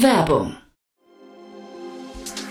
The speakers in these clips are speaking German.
Werbung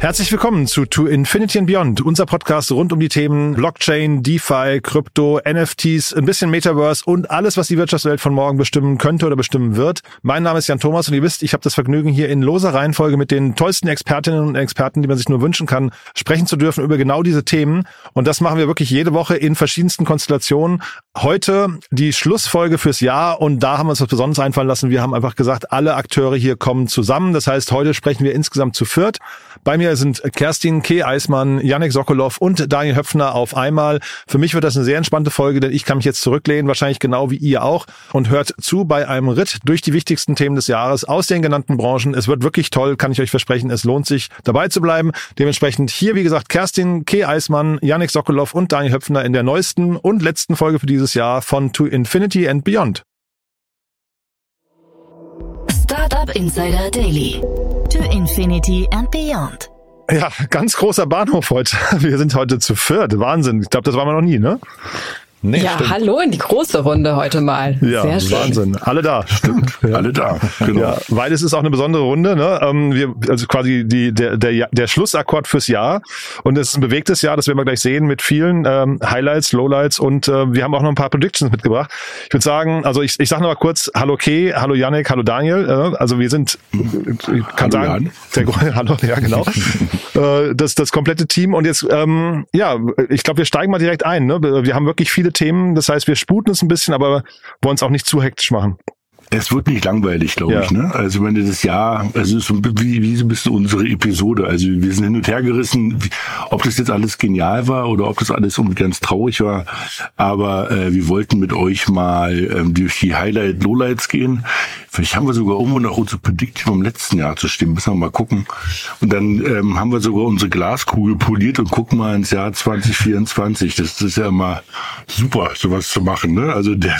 Herzlich willkommen zu To Infinity and Beyond, unser Podcast rund um die Themen Blockchain, DeFi, Krypto, NFTs, ein bisschen Metaverse und alles, was die Wirtschaftswelt von morgen bestimmen könnte oder bestimmen wird. Mein Name ist Jan Thomas und ihr wisst, ich habe das Vergnügen, hier in loser Reihenfolge mit den tollsten Expertinnen und Experten, die man sich nur wünschen kann, sprechen zu dürfen über genau diese Themen. Und das machen wir wirklich jede Woche in verschiedensten Konstellationen. Heute die Schlussfolge fürs Jahr und da haben wir uns was Besonderes einfallen lassen. Wir haben einfach gesagt, alle Akteure hier kommen zusammen. Das heißt, heute sprechen wir insgesamt zu viert. Bei mir sind Kerstin K. Eismann, Yannick Sokolov und Daniel Höpfner auf einmal. Für mich wird das eine sehr entspannte Folge, denn ich kann mich jetzt zurücklehnen, wahrscheinlich genau wie ihr auch, und hört zu bei einem Ritt durch die wichtigsten Themen des Jahres aus den genannten Branchen. Es wird wirklich toll, kann ich euch versprechen. Es lohnt sich, dabei zu bleiben. Dementsprechend hier, wie gesagt, Kerstin K. Eismann, Yannick Sokolov und Daniel Höpfner in der neuesten und letzten Folge für dieses Jahr von To Infinity and Beyond. Startup Insider Daily. To Infinity and Beyond. Ja, ganz großer Bahnhof heute. Wir sind heute zu viert. Wahnsinn. Ich glaube, das waren wir noch nie, ne? Nee, ja, stimmt. hallo in die große Runde heute mal. Ja, Sehr schön. Wahnsinn. Alle da. Stimmt. Ja. Alle da. Genau. Ja, weil es ist auch eine besondere Runde. Ne? Ähm, wir, also quasi die, der, der, der Schlussakkord fürs Jahr. Und es ist ein bewegtes Jahr, das werden wir gleich sehen mit vielen ähm, Highlights, Lowlights und äh, wir haben auch noch ein paar Predictions mitgebracht. Ich würde sagen, also ich, ich sage noch mal kurz, hallo Kay, hallo Yannick, hallo Daniel. Äh, also wir sind, ich kann hallo sagen, der, hallo, ja genau, äh, das, das komplette Team. Und jetzt, ähm, ja, ich glaube, wir steigen mal direkt ein. Ne? Wir haben wirklich viele viele Themen. Das heißt, wir sputen es ein bisschen, aber wollen es auch nicht zu hektisch machen. Es wird nicht langweilig, glaube ja. ich. Ne? Also wenn du das Jahr, also so wie, wie so ein bisschen unsere Episode. Also wir sind hin und her gerissen, ob das jetzt alles genial war oder ob das alles irgendwie ganz traurig war. Aber äh, wir wollten mit euch mal ähm, durch die Highlight, Lowlights gehen. Vielleicht haben wir sogar irgendwo noch unsere Prediction vom letzten Jahr zu stimmen. Müssen wir mal gucken. Und dann ähm, haben wir sogar unsere Glaskugel poliert und gucken mal ins Jahr 2024. Das, das ist ja immer super, sowas zu machen. Ne? Also der,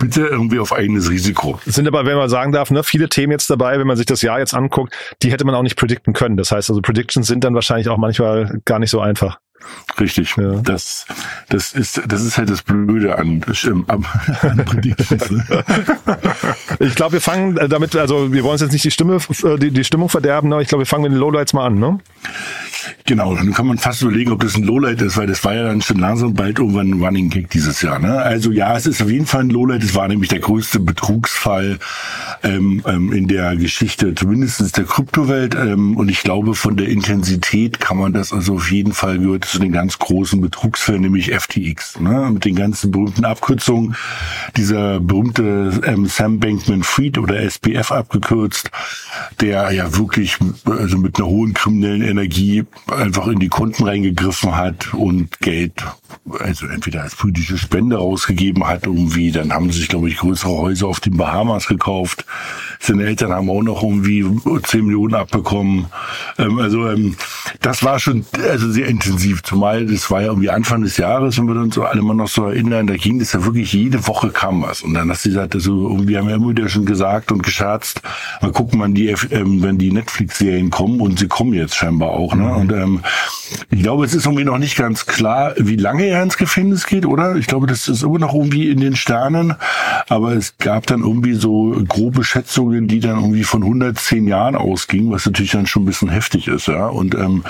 bitte irgendwie auf eigenes Risiko. Es sind aber, wenn man sagen darf, ne, viele Themen jetzt dabei, wenn man sich das Jahr jetzt anguckt, die hätte man auch nicht predikten können. Das heißt also, Predictions sind dann wahrscheinlich auch manchmal gar nicht so einfach. Richtig. Ja. Das, das ist, das ist halt das Blöde an, an, an. Ne? ich glaube, wir fangen damit, also wir wollen uns jetzt nicht die Stimme, äh, die, die Stimmung verderben, aber ich glaube, wir fangen mit den Lowlights mal an, ne? Genau, dann kann man fast überlegen, ob das ein Lowlight ist, weil das war ja dann schon langsam bald irgendwann ein Running Gag dieses Jahr. Ne? Also ja, es ist auf jeden Fall ein Lowlight. Es war nämlich der größte Betrugsfall ähm, ähm, in der Geschichte, zumindest der Kryptowelt. Ähm, und ich glaube, von der Intensität kann man das also auf jeden Fall gehört zu den ganz großen Betrugsfällen, nämlich FTX. Ne? Mit den ganzen berühmten Abkürzungen. Dieser berühmte ähm, Sam Bankman-Fried oder SPF abgekürzt, der ja wirklich also mit einer hohen kriminellen Energie einfach in die Konten reingegriffen hat und Geld, also entweder als politische Spende rausgegeben hat irgendwie, dann haben sie sich, glaube ich, größere Häuser auf den Bahamas gekauft. Seine Eltern haben auch noch irgendwie 10 Millionen abbekommen. Ähm, also ähm, das war schon also sehr intensiv, zumal das war ja irgendwie Anfang des Jahres, wenn wir uns alle mal noch so erinnern, da ging das ja wirklich jede Woche kam was. Und dann hast du gesagt, also irgendwie haben wir immer wieder schon gesagt und gescherzt, mal gucken, wann die, ähm, wenn die Netflix-Serien kommen und sie kommen jetzt scheinbar auch. Ne? Und ähm, ich glaube, es ist irgendwie noch nicht ganz klar, wie lange er ins Gefängnis geht, oder? Ich glaube, das ist immer noch irgendwie in den Sternen. Aber es gab dann irgendwie so grobe Schätzungen, die dann irgendwie von 110 Jahren ausgingen, was natürlich dann schon ein bisschen heftig ist, ja. Und ähm,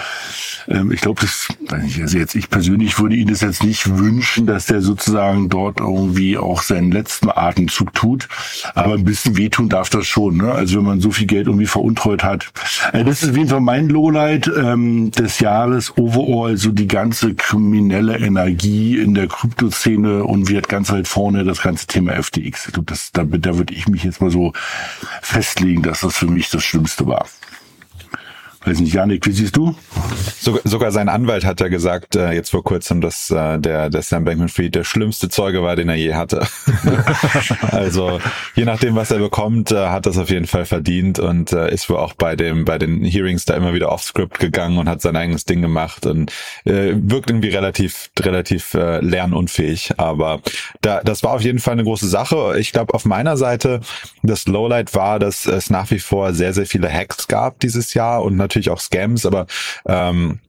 Ähm, ich glaube, das, also jetzt ich persönlich würde Ihnen das jetzt nicht wünschen, dass der sozusagen dort irgendwie auch seinen letzten Atemzug tut. Aber ein bisschen wehtun darf das schon. Ne? Also wenn man so viel Geld irgendwie veruntreut hat. Äh, das ist auf jeden Fall mein Lowlight ähm, des Jahres overall, so die ganze kriminelle Energie in der Kryptoszene und wird ganz weit vorne das ganze Thema FTX. Das, da, da würde ich mich jetzt mal so festlegen, dass das für mich das Schlimmste war. Weiß nicht, Janik, wie siehst du? Sogar, sogar sein Anwalt hat ja gesagt, äh, jetzt vor kurzem, dass äh, der, der Sam Bankman-Fried der schlimmste Zeuge war, den er je hatte. also je nachdem, was er bekommt, äh, hat das auf jeden Fall verdient und äh, ist wohl auch bei dem bei den Hearings da immer wieder off-script gegangen und hat sein eigenes Ding gemacht und äh, wirkt irgendwie relativ relativ äh, lernunfähig. Aber da, das war auf jeden Fall eine große Sache. Ich glaube, auf meiner Seite das Lowlight war, dass es nach wie vor sehr sehr viele Hacks gab dieses Jahr und natürlich auch Scams, aber ähm,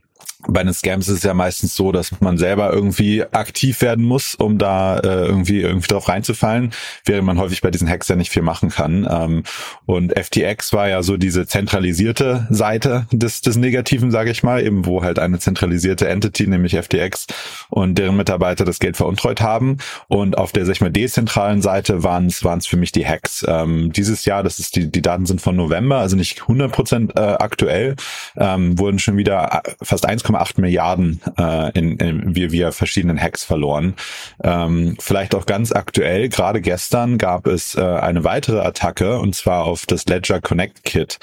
bei den Scams ist es ja meistens so, dass man selber irgendwie aktiv werden muss, um da äh, irgendwie irgendwie drauf reinzufallen, während man häufig bei diesen Hacks ja nicht viel machen kann. Ähm, und FTX war ja so diese zentralisierte Seite des des Negativen, sage ich mal, eben wo halt eine zentralisierte Entity, nämlich FTX und deren Mitarbeiter das Geld veruntreut haben. Und auf der sag ich mal dezentralen Seite waren es für mich die Hacks. Ähm, dieses Jahr, das ist die die Daten sind von November, also nicht 100 Prozent äh, aktuell, ähm, wurden schon wieder äh, fast 1, 1,8 Milliarden äh, in, in via, via verschiedenen Hacks verloren. Ähm, vielleicht auch ganz aktuell, gerade gestern gab es äh, eine weitere Attacke und zwar auf das Ledger Connect Kit.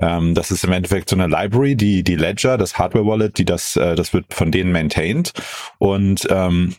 Ähm, das ist im Endeffekt so eine Library, die die Ledger, das Hardware Wallet, die das äh, das wird von denen maintained und ähm,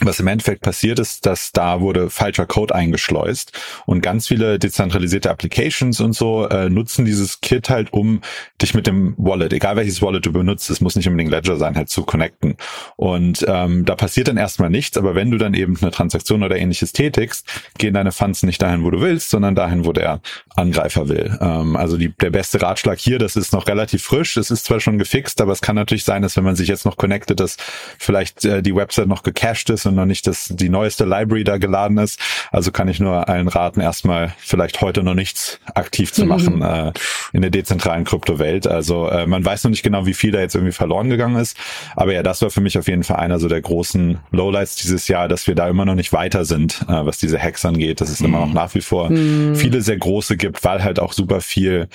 was im Endeffekt passiert ist, dass da wurde falscher Code eingeschleust und ganz viele dezentralisierte Applications und so äh, nutzen dieses Kit halt, um dich mit dem Wallet, egal welches Wallet du benutzt, es muss nicht unbedingt Ledger sein, halt zu connecten. Und ähm, da passiert dann erstmal nichts, aber wenn du dann eben eine Transaktion oder ähnliches tätigst, gehen deine Funds nicht dahin, wo du willst, sondern dahin, wo der Angreifer will. Ähm, also die, der beste Ratschlag hier, das ist noch relativ frisch, es ist zwar schon gefixt, aber es kann natürlich sein, dass wenn man sich jetzt noch connectet, dass vielleicht äh, die Website noch gecached ist und noch nicht das, die neueste Library da geladen ist. Also kann ich nur allen raten, erstmal vielleicht heute noch nichts aktiv zu machen mhm. äh, in der dezentralen Kryptowelt. Also äh, man weiß noch nicht genau, wie viel da jetzt irgendwie verloren gegangen ist. Aber ja, das war für mich auf jeden Fall einer so der großen Lowlights dieses Jahr, dass wir da immer noch nicht weiter sind, äh, was diese Hacks angeht. Dass es mhm. immer noch nach wie vor mhm. viele sehr große gibt, weil halt auch super viel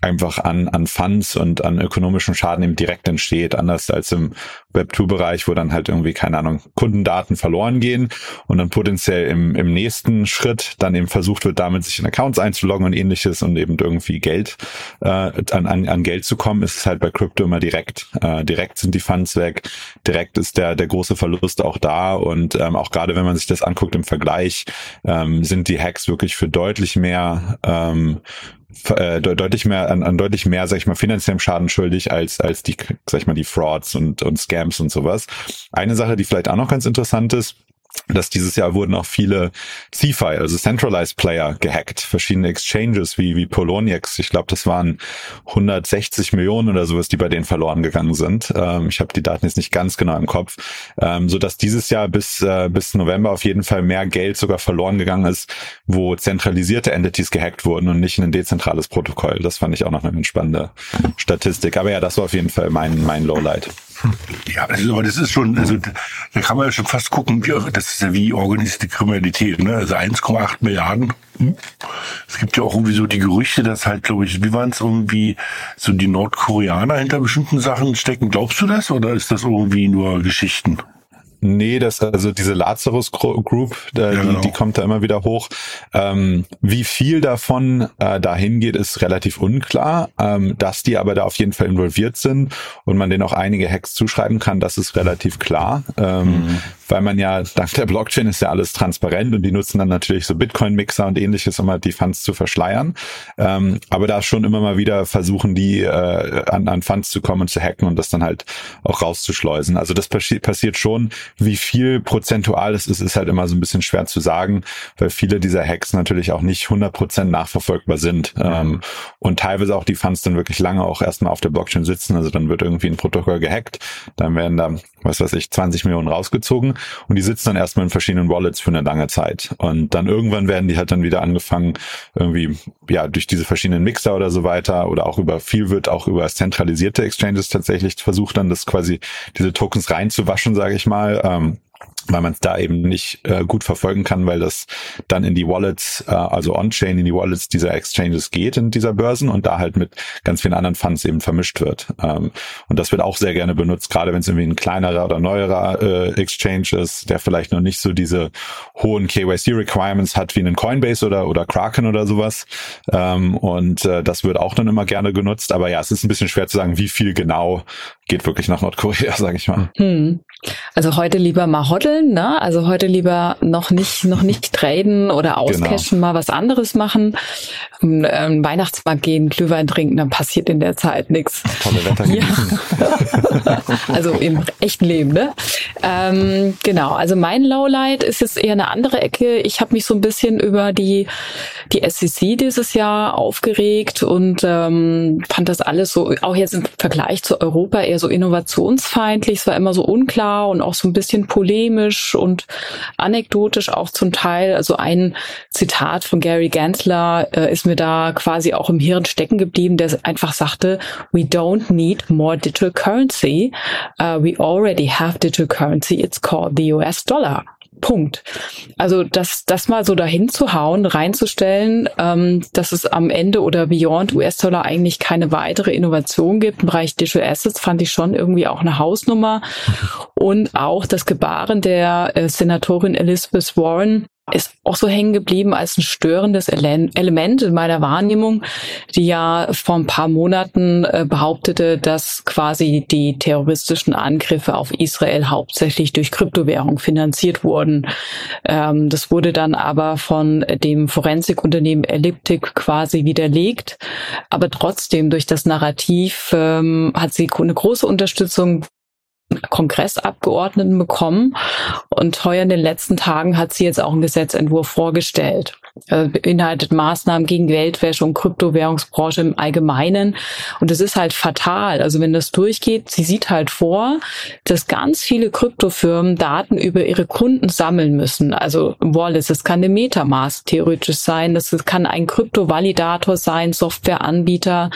einfach an, an Funds und an ökonomischen Schaden eben direkt entsteht, anders als im Web2-Bereich, wo dann halt irgendwie, keine Ahnung, Kundendaten verloren gehen und dann potenziell im, im nächsten Schritt dann eben versucht wird, damit sich in Accounts einzuloggen und ähnliches und eben irgendwie Geld äh, an, an, an Geld zu kommen, ist es halt bei Crypto immer direkt. Äh, direkt sind die Funds weg, direkt ist der, der große Verlust auch da und ähm, auch gerade wenn man sich das anguckt im Vergleich, ähm, sind die Hacks wirklich für deutlich mehr ähm, äh, deutlich mehr an, an deutlich mehr, sag ich mal, finanziellem Schaden schuldig als als die, sag ich mal, die Frauds und und Scams und sowas. Eine Sache, die vielleicht auch noch ganz interessant ist, dass dieses Jahr wurden auch viele CFI, also Centralized Player, gehackt. Verschiedene Exchanges wie, wie Poloniex. Ich glaube, das waren 160 Millionen oder sowas, die bei denen verloren gegangen sind. Ähm, ich habe die Daten jetzt nicht ganz genau im Kopf. Ähm, so dass dieses Jahr bis, äh, bis November auf jeden Fall mehr Geld sogar verloren gegangen ist, wo zentralisierte Entities gehackt wurden und nicht ein dezentrales Protokoll. Das fand ich auch noch eine spannende Statistik. Aber ja, das war auf jeden Fall mein, mein Lowlight. Ja, also, aber das ist schon, also da kann man ja schon fast gucken, wie, das ist ja wie organisierte Kriminalität, ne? Also 1,8 Milliarden. Es gibt ja auch irgendwie so die Gerüchte, dass halt, glaube ich, wie waren es irgendwie so die Nordkoreaner hinter bestimmten Sachen stecken. Glaubst du das oder ist das irgendwie nur Geschichten? Nee, das also diese Lazarus Group, äh, ja, die, genau. die kommt da immer wieder hoch. Ähm, wie viel davon äh, dahin geht, ist relativ unklar. Ähm, dass die aber da auf jeden Fall involviert sind und man denen auch einige Hacks zuschreiben kann, das ist relativ klar. Ähm, mhm weil man ja, dank der Blockchain ist ja alles transparent und die nutzen dann natürlich so Bitcoin-Mixer und ähnliches, um halt die Funds zu verschleiern. Ähm, aber da schon immer mal wieder versuchen, die äh, an, an Funds zu kommen und zu hacken und das dann halt auch rauszuschleusen. Also das passi passiert schon. Wie viel prozentual es ist, ist halt immer so ein bisschen schwer zu sagen, weil viele dieser Hacks natürlich auch nicht 100% nachverfolgbar sind. Ähm, und teilweise auch die Funds dann wirklich lange auch erstmal auf der Blockchain sitzen. Also dann wird irgendwie ein Protokoll gehackt, dann werden da, was weiß ich, 20 Millionen rausgezogen und die sitzen dann erstmal in verschiedenen Wallets für eine lange Zeit. Und dann irgendwann werden die halt dann wieder angefangen, irgendwie, ja, durch diese verschiedenen Mixer oder so weiter oder auch über viel wird auch über zentralisierte Exchanges tatsächlich versucht dann das quasi diese Tokens reinzuwaschen, sage ich mal. Ähm, weil man es da eben nicht äh, gut verfolgen kann, weil das dann in die Wallets, äh, also on-chain in die Wallets dieser Exchanges geht, in dieser Börsen und da halt mit ganz vielen anderen Funds eben vermischt wird. Ähm, und das wird auch sehr gerne benutzt, gerade wenn es irgendwie ein kleinerer oder neuerer äh, Exchange ist, der vielleicht noch nicht so diese hohen KYC-Requirements hat wie einen Coinbase oder, oder Kraken oder sowas. Ähm, und äh, das wird auch dann immer gerne genutzt. Aber ja, es ist ein bisschen schwer zu sagen, wie viel genau geht wirklich nach Nordkorea, sage ich mal. Hm. Also heute lieber mal hoddeln, ne? Also heute lieber noch nicht noch nicht traden oder auscashen, genau. mal was anderes machen. Ähm, Weihnachtsmarkt gehen, Glühwein trinken, dann passiert in der Zeit nichts. Tolle Wetter ja. Also im echten Leben, ne? Ähm, genau. Also mein Lowlight ist jetzt eher eine andere Ecke. Ich habe mich so ein bisschen über die die SEC dieses Jahr aufgeregt und ähm, fand das alles so auch jetzt im Vergleich zu Europa eher so innovationsfeindlich. Es war immer so unklar und auch so ein bisschen polemisch und anekdotisch auch zum Teil. Also ein Zitat von Gary Gensler äh, ist mir da quasi auch im Hirn stecken geblieben, der einfach sagte, we don't need more digital currency. Uh, we already have digital currency. It's called the US dollar. Punkt. Also das, das mal so dahin zu hauen, reinzustellen, ähm, dass es am Ende oder beyond US-Dollar eigentlich keine weitere Innovation gibt im Bereich Digital Assets, fand ich schon irgendwie auch eine Hausnummer. Und auch das Gebaren der äh, Senatorin Elizabeth Warren, ist auch so hängen geblieben als ein störendes Element in meiner Wahrnehmung, die ja vor ein paar Monaten äh, behauptete, dass quasi die terroristischen Angriffe auf Israel hauptsächlich durch Kryptowährung finanziert wurden. Ähm, das wurde dann aber von dem Forensikunternehmen Elliptic quasi widerlegt. Aber trotzdem durch das Narrativ ähm, hat sie eine große Unterstützung Kongressabgeordneten bekommen. Und heuer in den letzten Tagen hat sie jetzt auch einen Gesetzentwurf vorgestellt. Er beinhaltet Maßnahmen gegen Geldwäsche und Kryptowährungsbranche im Allgemeinen. Und es ist halt fatal. Also wenn das durchgeht, sie sieht halt vor, dass ganz viele Kryptofirmen Daten über ihre Kunden sammeln müssen. Also Wallets, es kann eine Metamask theoretisch sein, das kann ein Kryptovalidator sein, Softwareanbieter.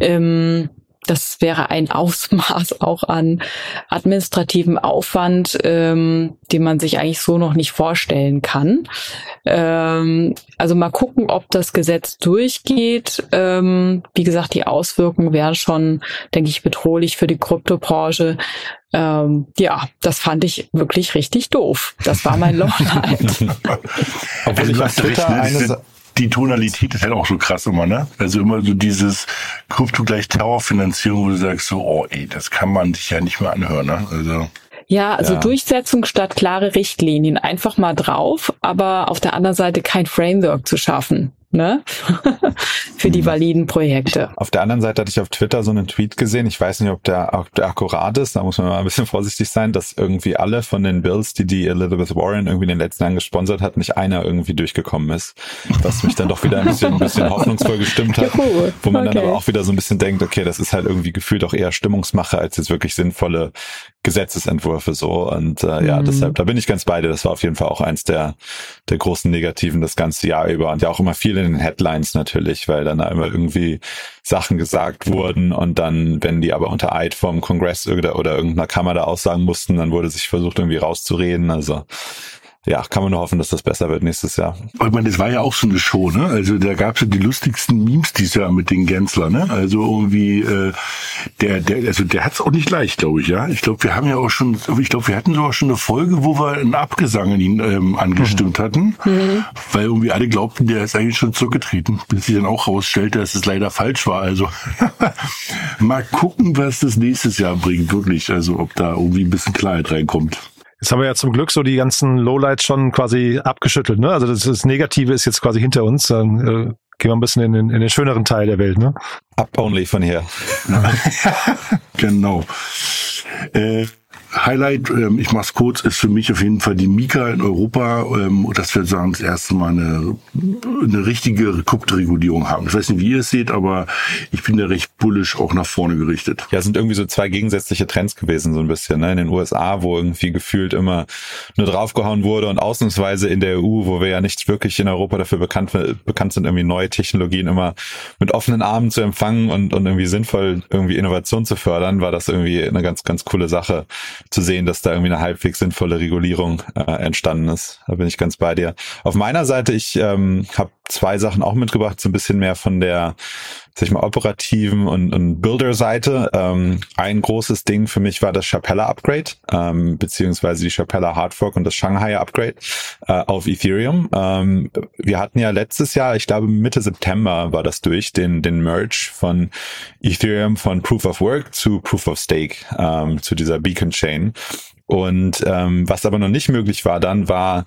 Ähm, das wäre ein Ausmaß auch an administrativen Aufwand, ähm, den man sich eigentlich so noch nicht vorstellen kann. Ähm, also mal gucken, ob das Gesetz durchgeht. Ähm, wie gesagt, die Auswirkungen wären schon, denke ich, bedrohlich für die Kryptobranche. Ähm, ja, das fand ich wirklich richtig doof. Das war mein Lowlight. Obwohl also ich auf Twitter eine, die Tonalität ist halt auch so krass immer, ne? Also immer so dieses Krypto gleich Terrorfinanzierung, wo du sagst so, oh ey, das kann man sich ja nicht mehr anhören, ne? Also. Ja, also ja. Durchsetzung statt klare Richtlinien. Einfach mal drauf, aber auf der anderen Seite kein Framework zu schaffen ne? für die mhm. validen Projekte. Auf der anderen Seite hatte ich auf Twitter so einen Tweet gesehen. Ich weiß nicht, ob der, ob der akkurat ist. Da muss man mal ein bisschen vorsichtig sein, dass irgendwie alle von den Bills, die die Elizabeth Warren irgendwie in den letzten Jahren gesponsert hat, nicht einer irgendwie durchgekommen ist. Was mich dann doch wieder ein bisschen, ein bisschen hoffnungsvoll gestimmt hat. Juhu. Wo man okay. dann aber auch wieder so ein bisschen denkt, okay, das ist halt irgendwie gefühlt auch eher Stimmungsmache als jetzt wirklich sinnvolle Gesetzesentwürfe so. Und äh, ja, mhm. deshalb, da bin ich ganz bei dir. Das war auf jeden Fall auch eins der, der großen Negativen das ganze Jahr über. Und ja auch immer viel in den Headlines natürlich, weil dann da immer irgendwie Sachen gesagt wurden und dann, wenn die aber unter Eid vom Kongress oder, oder irgendeiner Kammer da aussagen mussten, dann wurde sich versucht irgendwie rauszureden. Also ja, kann man nur hoffen, dass das besser wird nächstes Jahr. Ich meine, das war ja auch so eine Show, ne? Also da gab's ja die lustigsten Memes dieses Jahr mit den Gensler, ne? Also irgendwie, äh, der, der, also der hat's auch nicht leicht, glaube ich, ja. Ich glaube, wir haben ja auch schon, ich glaube, wir hatten sogar schon eine Folge, wo wir einen Abgesang in ihn ähm, angestimmt mhm. hatten, mhm. weil irgendwie alle glaubten, der ist eigentlich schon zurückgetreten, bis sich dann auch rausstellte, dass es leider falsch war. Also mal gucken, was das nächstes Jahr bringt, wirklich. Also ob da irgendwie ein bisschen Klarheit reinkommt. Jetzt haben wir ja zum Glück so die ganzen Lowlights schon quasi abgeschüttelt. Ne? Also das, das Negative ist jetzt quasi hinter uns. Dann äh, gehen wir ein bisschen in den, in den schöneren Teil der Welt. Ne? Up only von hier. genau. Äh, Highlight, ähm, ich mach's kurz, ist für mich auf jeden Fall die Mika in Europa. Ähm, dass wir sagen, das erste Mal eine, eine richtige Kryptoregulierung haben. Ich weiß nicht, wie ihr es seht, aber ich bin da recht bullisch auch nach vorne gerichtet. Ja, sind irgendwie so zwei gegensätzliche Trends gewesen, so ein bisschen. Ne? In den USA, wo irgendwie gefühlt immer nur draufgehauen wurde und ausnahmsweise in der EU, wo wir ja nicht wirklich in Europa dafür bekannt, bekannt sind, irgendwie neue Technologien immer mit offenen Armen zu empfangen und, und irgendwie sinnvoll irgendwie Innovation zu fördern, war das irgendwie eine ganz, ganz coole Sache zu sehen, dass da irgendwie eine halbwegs sinnvolle Regulierung äh, entstanden ist. Da bin ich ganz bei dir. Auf meiner Seite, ich ähm, habe zwei Sachen auch mitgebracht, so ein bisschen mehr von der sag ich mal, operativen und, und Builder-Seite. Ähm, ein großes Ding für mich war das Chapella Upgrade, ähm, beziehungsweise die Chapella Hardfork und das Shanghai Upgrade äh, auf Ethereum. Ähm, wir hatten ja letztes Jahr, ich glaube Mitte September war das durch, den, den Merge von Ethereum von Proof of Work zu Proof of Stake, ähm, zu dieser Beacon Chain. Und ähm, was aber noch nicht möglich war dann, war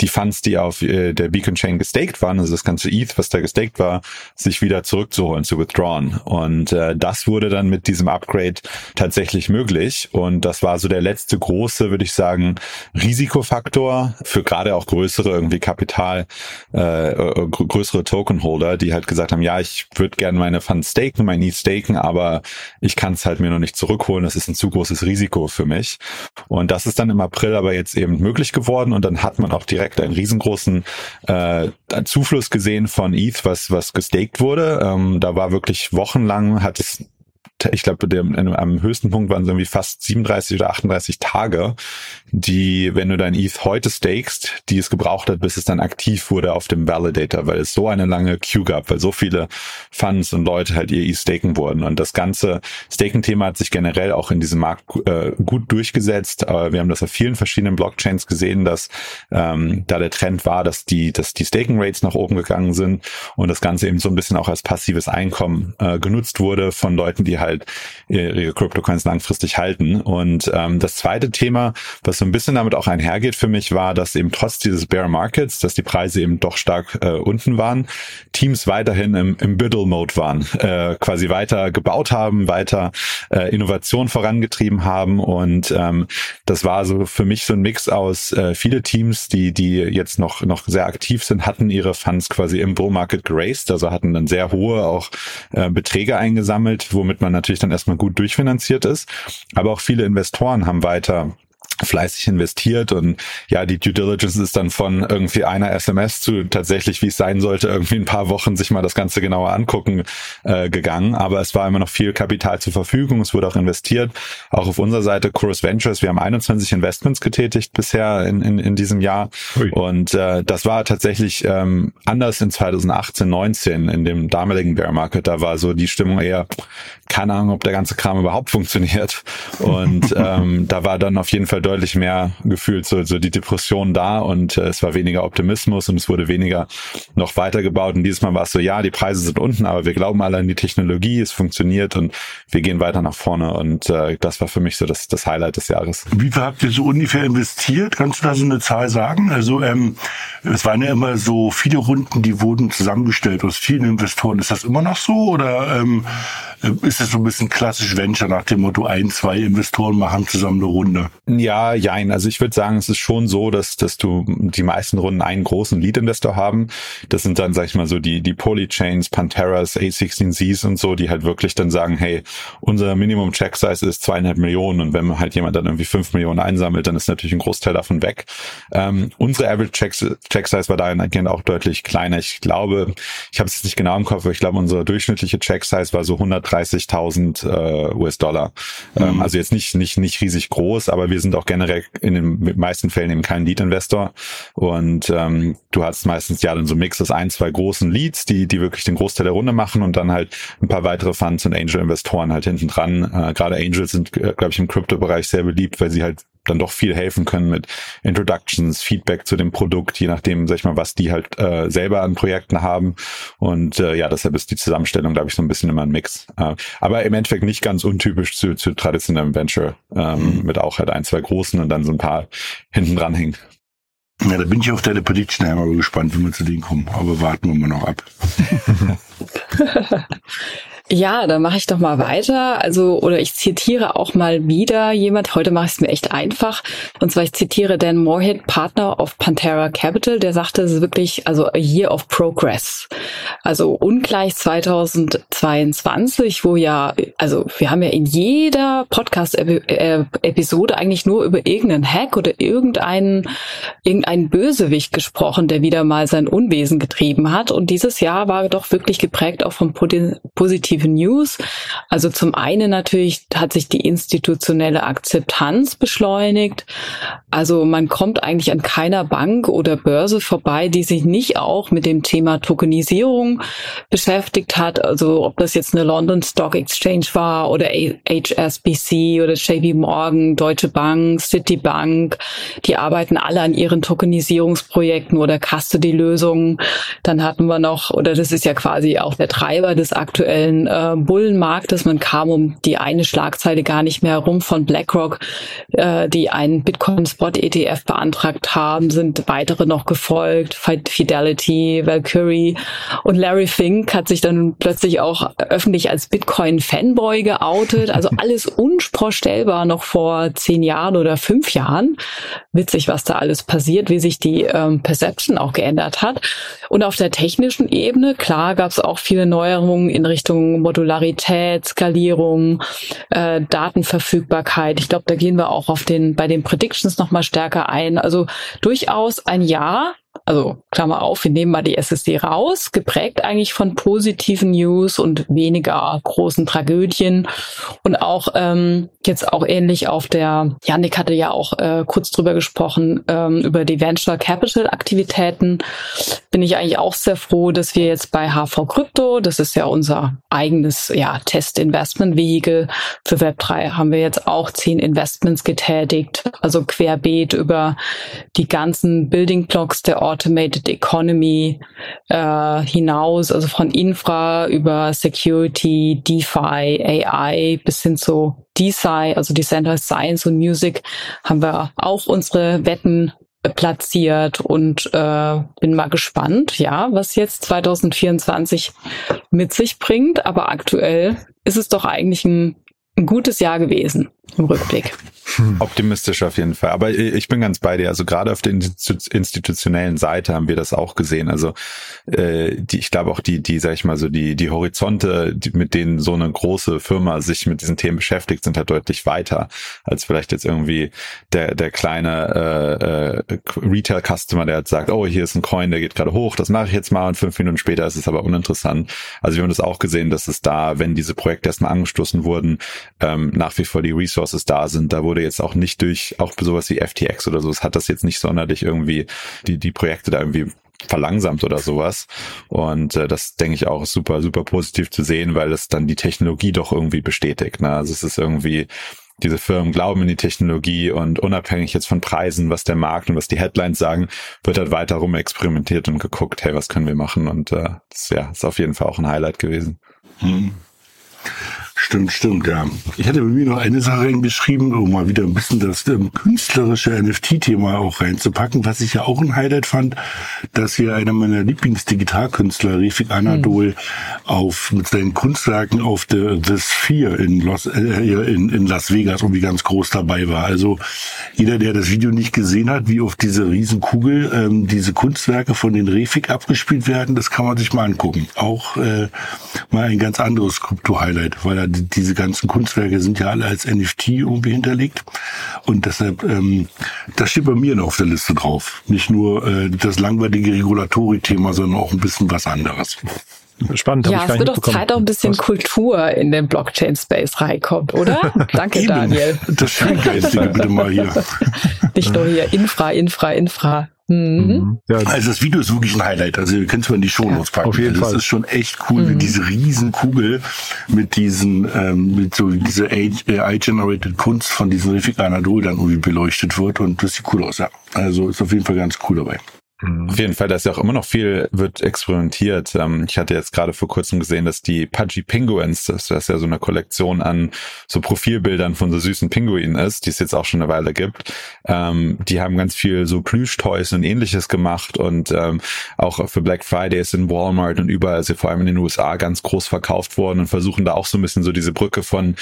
die Funds, die auf äh, der Beacon Chain gestaked waren, also das ganze ETH, was da gestaked war, sich wieder zurückzuholen, zu withdrawn. Und äh, das wurde dann mit diesem Upgrade tatsächlich möglich. Und das war so der letzte große, würde ich sagen, Risikofaktor für gerade auch größere irgendwie Kapital, äh, äh größere Tokenholder, die halt gesagt haben, ja, ich würde gerne meine Funds staken, mein ETH staken, aber ich kann es halt mir noch nicht zurückholen. Das ist ein zu großes Risiko für mich. Und das ist dann im April aber jetzt eben möglich geworden und dann hat man auch direkt einen riesengroßen äh, Zufluss gesehen von ETH, was, was gestaked wurde. Ähm, da war wirklich wochenlang, hat es ich glaube, am höchsten Punkt waren es irgendwie fast 37 oder 38 Tage, die, wenn du dein ETH heute stakest, die es gebraucht hat, bis es dann aktiv wurde auf dem Validator, weil es so eine lange Queue gab, weil so viele Funds und Leute halt ihr ETH staken wurden. Und das ganze Staking-Thema hat sich generell auch in diesem Markt äh, gut durchgesetzt. Aber wir haben das auf vielen verschiedenen Blockchains gesehen, dass ähm, da der Trend war, dass die, dass die Staking-Rates nach oben gegangen sind und das Ganze eben so ein bisschen auch als passives Einkommen äh, genutzt wurde von Leuten, die halt ihre Crypto-Coins langfristig halten. Und ähm, das zweite Thema, was so ein bisschen damit auch einhergeht für mich, war, dass eben trotz dieses Bear Markets, dass die Preise eben doch stark äh, unten waren, Teams weiterhin im, im Biddle-Mode waren, äh, quasi weiter gebaut haben, weiter äh, Innovation vorangetrieben haben. Und ähm, das war so für mich so ein Mix aus äh, viele Teams, die, die jetzt noch, noch sehr aktiv sind, hatten ihre Funds quasi im Bull Market geraced, also hatten dann sehr hohe auch äh, Beträge eingesammelt, womit man natürlich dann erstmal gut durchfinanziert ist. Aber auch viele Investoren haben weiter fleißig investiert und ja, die Due Diligence ist dann von irgendwie einer SMS zu tatsächlich, wie es sein sollte, irgendwie ein paar Wochen sich mal das Ganze genauer angucken äh, gegangen. Aber es war immer noch viel Kapital zur Verfügung, es wurde auch investiert. Auch auf unserer Seite Chorus Ventures, wir haben 21 Investments getätigt bisher in, in, in diesem Jahr. Ui. Und äh, das war tatsächlich ähm, anders in 2018, 19, in dem damaligen Bear Market. Da war so die Stimmung eher, keine Ahnung, ob der ganze Kram überhaupt funktioniert. Und ähm, da war dann auf jeden Fall deutlich mehr gefühlt so, so die Depression da und äh, es war weniger Optimismus und es wurde weniger noch weitergebaut. Und dieses Mal war es so, ja, die Preise sind unten, aber wir glauben alle an die Technologie, es funktioniert und wir gehen weiter nach vorne. Und äh, das war für mich so das, das Highlight des Jahres. Wie viel habt ihr so ungefähr investiert? Kannst du da so eine Zahl sagen? Also ähm, es waren ja immer so viele Runden, die wurden zusammengestellt aus vielen Investoren. Ist das immer noch so oder ähm, ist das so ein bisschen klassisch Venture nach dem Motto, ein, zwei Investoren machen zusammen eine Runde? Ja, jein. Also ich würde sagen, es ist schon so, dass, dass du die meisten Runden einen großen Lead-Investor haben. Das sind dann, sag ich mal, so die, die Polychains, Panteras, A16Zs und so, die halt wirklich dann sagen, hey, unser Minimum Check Size ist zweieinhalb Millionen und wenn halt jemand dann irgendwie fünf Millionen einsammelt, dann ist natürlich ein Großteil davon weg. Ähm, unsere Average Check, Check Size war dahingehend auch deutlich kleiner. Ich glaube, ich habe es nicht genau im Kopf, aber ich glaube, unsere durchschnittliche Check Size war so 130.000 äh, US-Dollar. Ähm, mhm. also jetzt nicht, nicht, nicht riesig groß, aber wir sind auch generell in den meisten Fällen eben kein Lead-Investor. Und ähm, du hast meistens ja dann so ein Mix aus ein, zwei großen Leads, die, die wirklich den Großteil der Runde machen und dann halt ein paar weitere Funds und Angel-Investoren halt hinten dran. Äh, Gerade Angels sind, äh, glaube ich, im Crypto-Bereich sehr beliebt, weil sie halt dann doch viel helfen können mit Introductions, Feedback zu dem Produkt, je nachdem, sag ich mal, was die halt äh, selber an Projekten haben. Und äh, ja, deshalb ist die Zusammenstellung, glaube ich, so ein bisschen immer ein Mix. Äh, aber im Endeffekt nicht ganz untypisch zu, zu traditionellem Venture, ähm, mhm. mit auch halt ein, zwei großen und dann so ein paar hinten dran hängen. Ja, da bin ich auf deine Prediction einmal gespannt, wenn wir zu denen kommen. Aber warten wir mal noch ab. Ja, dann mache ich doch mal weiter. Also, oder ich zitiere auch mal wieder jemand. Heute mache ich es mir echt einfach. Und zwar, ich zitiere Dan Moorhead, Partner of Pantera Capital, der sagte, es ist wirklich, also a year of progress. Also ungleich 2022, wo ja, also wir haben ja in jeder Podcast-Episode eigentlich nur über irgendeinen Hack oder irgendeinen, irgendeinen Bösewicht gesprochen, der wieder mal sein Unwesen getrieben hat. Und dieses Jahr war doch wirklich geprägt auch vom positiven positive News. Also zum einen natürlich hat sich die institutionelle Akzeptanz beschleunigt. Also man kommt eigentlich an keiner Bank oder Börse vorbei, die sich nicht auch mit dem Thema Tokenisierung beschäftigt hat. Also ob das jetzt eine London Stock Exchange war oder HSBC oder JP Morgan, Deutsche Bank, Citibank, die arbeiten alle an ihren Tokenisierungsprojekten oder Custody-Lösungen. Dann hatten wir noch, oder das ist ja quasi auch der Treiber des aktuellen äh, Bullenmarktes. Man kam um die eine Schlagzeile gar nicht mehr herum von BlackRock, äh, die einen Bitcoin-Spot-ETF beantragt haben, sind weitere noch gefolgt, Fidelity, Valkyrie und Larry Fink hat sich dann plötzlich auch öffentlich als Bitcoin-Fanboy geoutet. Also alles unvorstellbar noch vor zehn Jahren oder fünf Jahren. Witzig, was da alles passiert, wie sich die ähm, Perception auch geändert hat. Und auf der technischen Ebene, klar, gab es auch viele Neuerungen in Richtung Modularität, Skalierung, äh, Datenverfügbarkeit. Ich glaube, da gehen wir auch auf den bei den Predictions noch mal stärker ein. Also durchaus ein Jahr, also Klammer auf, wir nehmen mal die SSD raus, geprägt eigentlich von positiven News und weniger großen Tragödien. Und auch ähm, jetzt auch ähnlich auf der, Janik hatte ja auch äh, kurz drüber gesprochen, ähm, über die Venture Capital Aktivitäten, bin ich eigentlich auch sehr froh, dass wir jetzt bei HV Crypto, das ist ja unser eigenes ja, Test-Investment-Vehikel für Web3, haben wir jetzt auch zehn Investments getätigt, also querbeet über die ganzen Building Blocks der Automated Economy äh, hinaus, also von Infra über Security, DeFi, AI bis hin zu DeSci, also Decentralized Science und Music, haben wir auch unsere Wetten platziert und äh, bin mal gespannt, ja, was jetzt 2024 mit sich bringt. Aber aktuell ist es doch eigentlich ein, ein gutes Jahr gewesen im Rückblick. Optimistisch auf jeden Fall. Aber ich bin ganz bei dir. Also gerade auf der institutionellen Seite haben wir das auch gesehen. Also äh, die, ich glaube auch die, die, sag ich mal so, die, die Horizonte, die, mit denen so eine große Firma sich mit diesen Themen beschäftigt, sind halt deutlich weiter als vielleicht jetzt irgendwie der, der kleine äh, äh, Retail-Customer, der halt sagt, oh, hier ist ein Coin, der geht gerade hoch, das mache ich jetzt mal und fünf Minuten später ist es aber uninteressant. Also wir haben das auch gesehen, dass es da, wenn diese Projekte erstmal angestoßen wurden, ähm, nach wie vor die Resources da sind. Da wurde jetzt auch nicht durch, auch sowas wie FTX oder so, es hat das jetzt nicht sonderlich irgendwie die, die Projekte da irgendwie verlangsamt oder sowas. Und äh, das denke ich auch super, super positiv zu sehen, weil es dann die Technologie doch irgendwie bestätigt. Ne? Also es ist irgendwie, diese Firmen glauben in die Technologie und unabhängig jetzt von Preisen, was der Markt und was die Headlines sagen, wird halt weiter rum experimentiert und geguckt, hey, was können wir machen? Und äh, das ja, ist auf jeden Fall auch ein Highlight gewesen. Hm. Stimmt, stimmt, ja. Ich hatte mir noch eine Sache reingeschrieben, um mal wieder ein bisschen das ähm, künstlerische NFT-Thema auch reinzupacken, was ich ja auch ein Highlight fand, dass hier einer meiner Lieblingsdigitalkünstler, Refik Anadol, mhm. auf, mit seinen Kunstwerken auf The, The Sphere in, Los, äh, in, in Las Vegas irgendwie ganz groß dabei war. Also jeder, der das Video nicht gesehen hat, wie auf diese Riesenkugel ähm, diese Kunstwerke von den Refik abgespielt werden, das kann man sich mal angucken. Auch äh, mal ein ganz anderes Krypto-Highlight, weil er diese ganzen Kunstwerke sind ja alle als NFT irgendwie hinterlegt. Und deshalb, ähm, das steht bei mir noch auf der Liste drauf. Nicht nur äh, das langweilige Regulatorik-Thema, sondern auch ein bisschen was anderes. Spannend. Ja, es wird doch Zeit, auch ein bisschen was? Kultur in den Blockchain-Space reinkommt, oder? Danke, Eben. Daniel. Das Schöngeistige bitte mal hier. Nicht nur hier Infra, Infra, Infra. Mhm. mhm. Ja. Also das Video ist wirklich ein Highlight. Also ihr könnt es mal in die Show Notes packen. Auf jeden also Fall. Das ist schon echt cool, mhm. wie diese Riesenkugel mit diesen, ähm, mit so dieser AI-generated Kunst von diesem Refik Anadol dann irgendwie beleuchtet wird und das sieht cool aus, ja. Also ist auf jeden Fall ganz cool dabei. Mhm. Auf jeden Fall, da ist ja auch immer noch viel, wird experimentiert. Ähm, ich hatte jetzt gerade vor kurzem gesehen, dass die Pudgy Penguins, das, das ja so eine Kollektion an so Profilbildern von so süßen Pinguinen ist, die es jetzt auch schon eine Weile gibt. Ähm, die haben ganz viel so Plüschtoys und ähnliches gemacht und ähm, auch für Black Friday ist in Walmart und überall, also vor allem in den USA, ganz groß verkauft worden und versuchen da auch so ein bisschen so diese Brücke von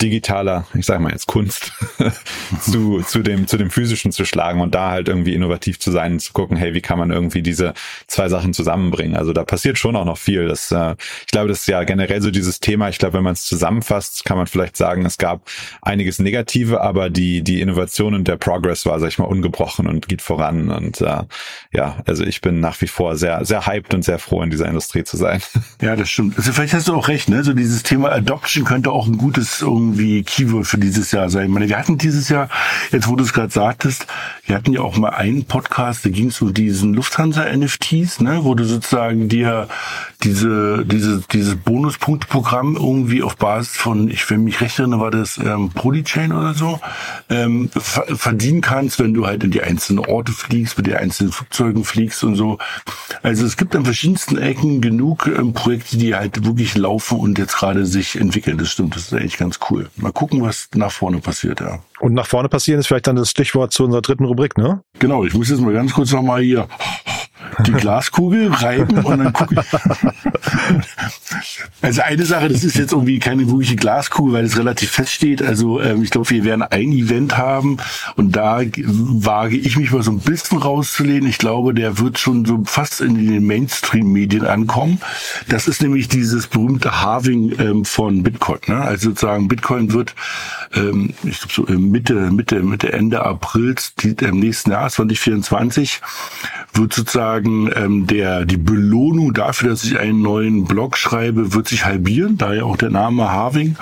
digitaler, ich sage mal jetzt Kunst, zu, zu dem, zu dem physischen zu schlagen und da halt irgendwie innovativ zu sein und zu gucken, hey, wie kann man irgendwie diese zwei Sachen zusammenbringen? Also da passiert schon auch noch viel. Das, äh, ich glaube, das ist ja generell so dieses Thema. Ich glaube, wenn man es zusammenfasst, kann man vielleicht sagen, es gab einiges Negative, aber die, die Innovation und der Progress war, sag ich mal, ungebrochen und geht voran. Und äh, ja, also ich bin nach wie vor sehr, sehr hyped und sehr froh, in dieser Industrie zu sein. Ja, das stimmt. Also vielleicht hast du auch recht, ne? So dieses Thema Adoption könnte auch ein gutes irgendwie Keyword für dieses Jahr sein. Ich meine, wir hatten dieses Jahr, jetzt wo du es gerade sagtest, wir hatten ja auch mal einen Podcast, da ging es um diesen Lufthansa-NFTs, ne, wo du sozusagen dir diese, diese, dieses Bonuspunktprogramm irgendwie auf Basis von, ich wenn mich recht erinnere, war das ähm, Polychain oder so, ähm, verdienen kannst, wenn du halt in die einzelnen Orte fliegst, mit den einzelnen Flugzeugen fliegst und so. Also es gibt an verschiedensten Ecken genug ähm, Projekte, die halt wirklich laufen und jetzt gerade sich entwickeln. Das stimmt, das ist echt ganz cool. Mal gucken, was nach vorne passiert, ja. Und nach vorne passieren ist vielleicht dann das Stichwort zu unserer dritten Rubrik, ne? Genau, ich muss jetzt mal ganz kurz nochmal hier die Glaskugel reiben und dann gucke ich. Also eine Sache, das ist jetzt irgendwie keine wirkliche Glaskugel, weil es relativ fest steht. Also ähm, ich glaube, wir werden ein Event haben und da wage ich mich mal so ein bisschen rauszulehnen. Ich glaube, der wird schon so fast in den Mainstream-Medien ankommen. Das ist nämlich dieses berühmte Halving ähm, von Bitcoin. Ne? Also sozusagen Bitcoin wird, ähm, ich glaube so Mitte, Mitte, Mitte, Ende April im nächsten Jahr 2024 wird sozusagen ähm, der die Belohnung dafür, dass ich einen neuen Blog schreibe, wird sich halbieren, daher auch der Name Harving.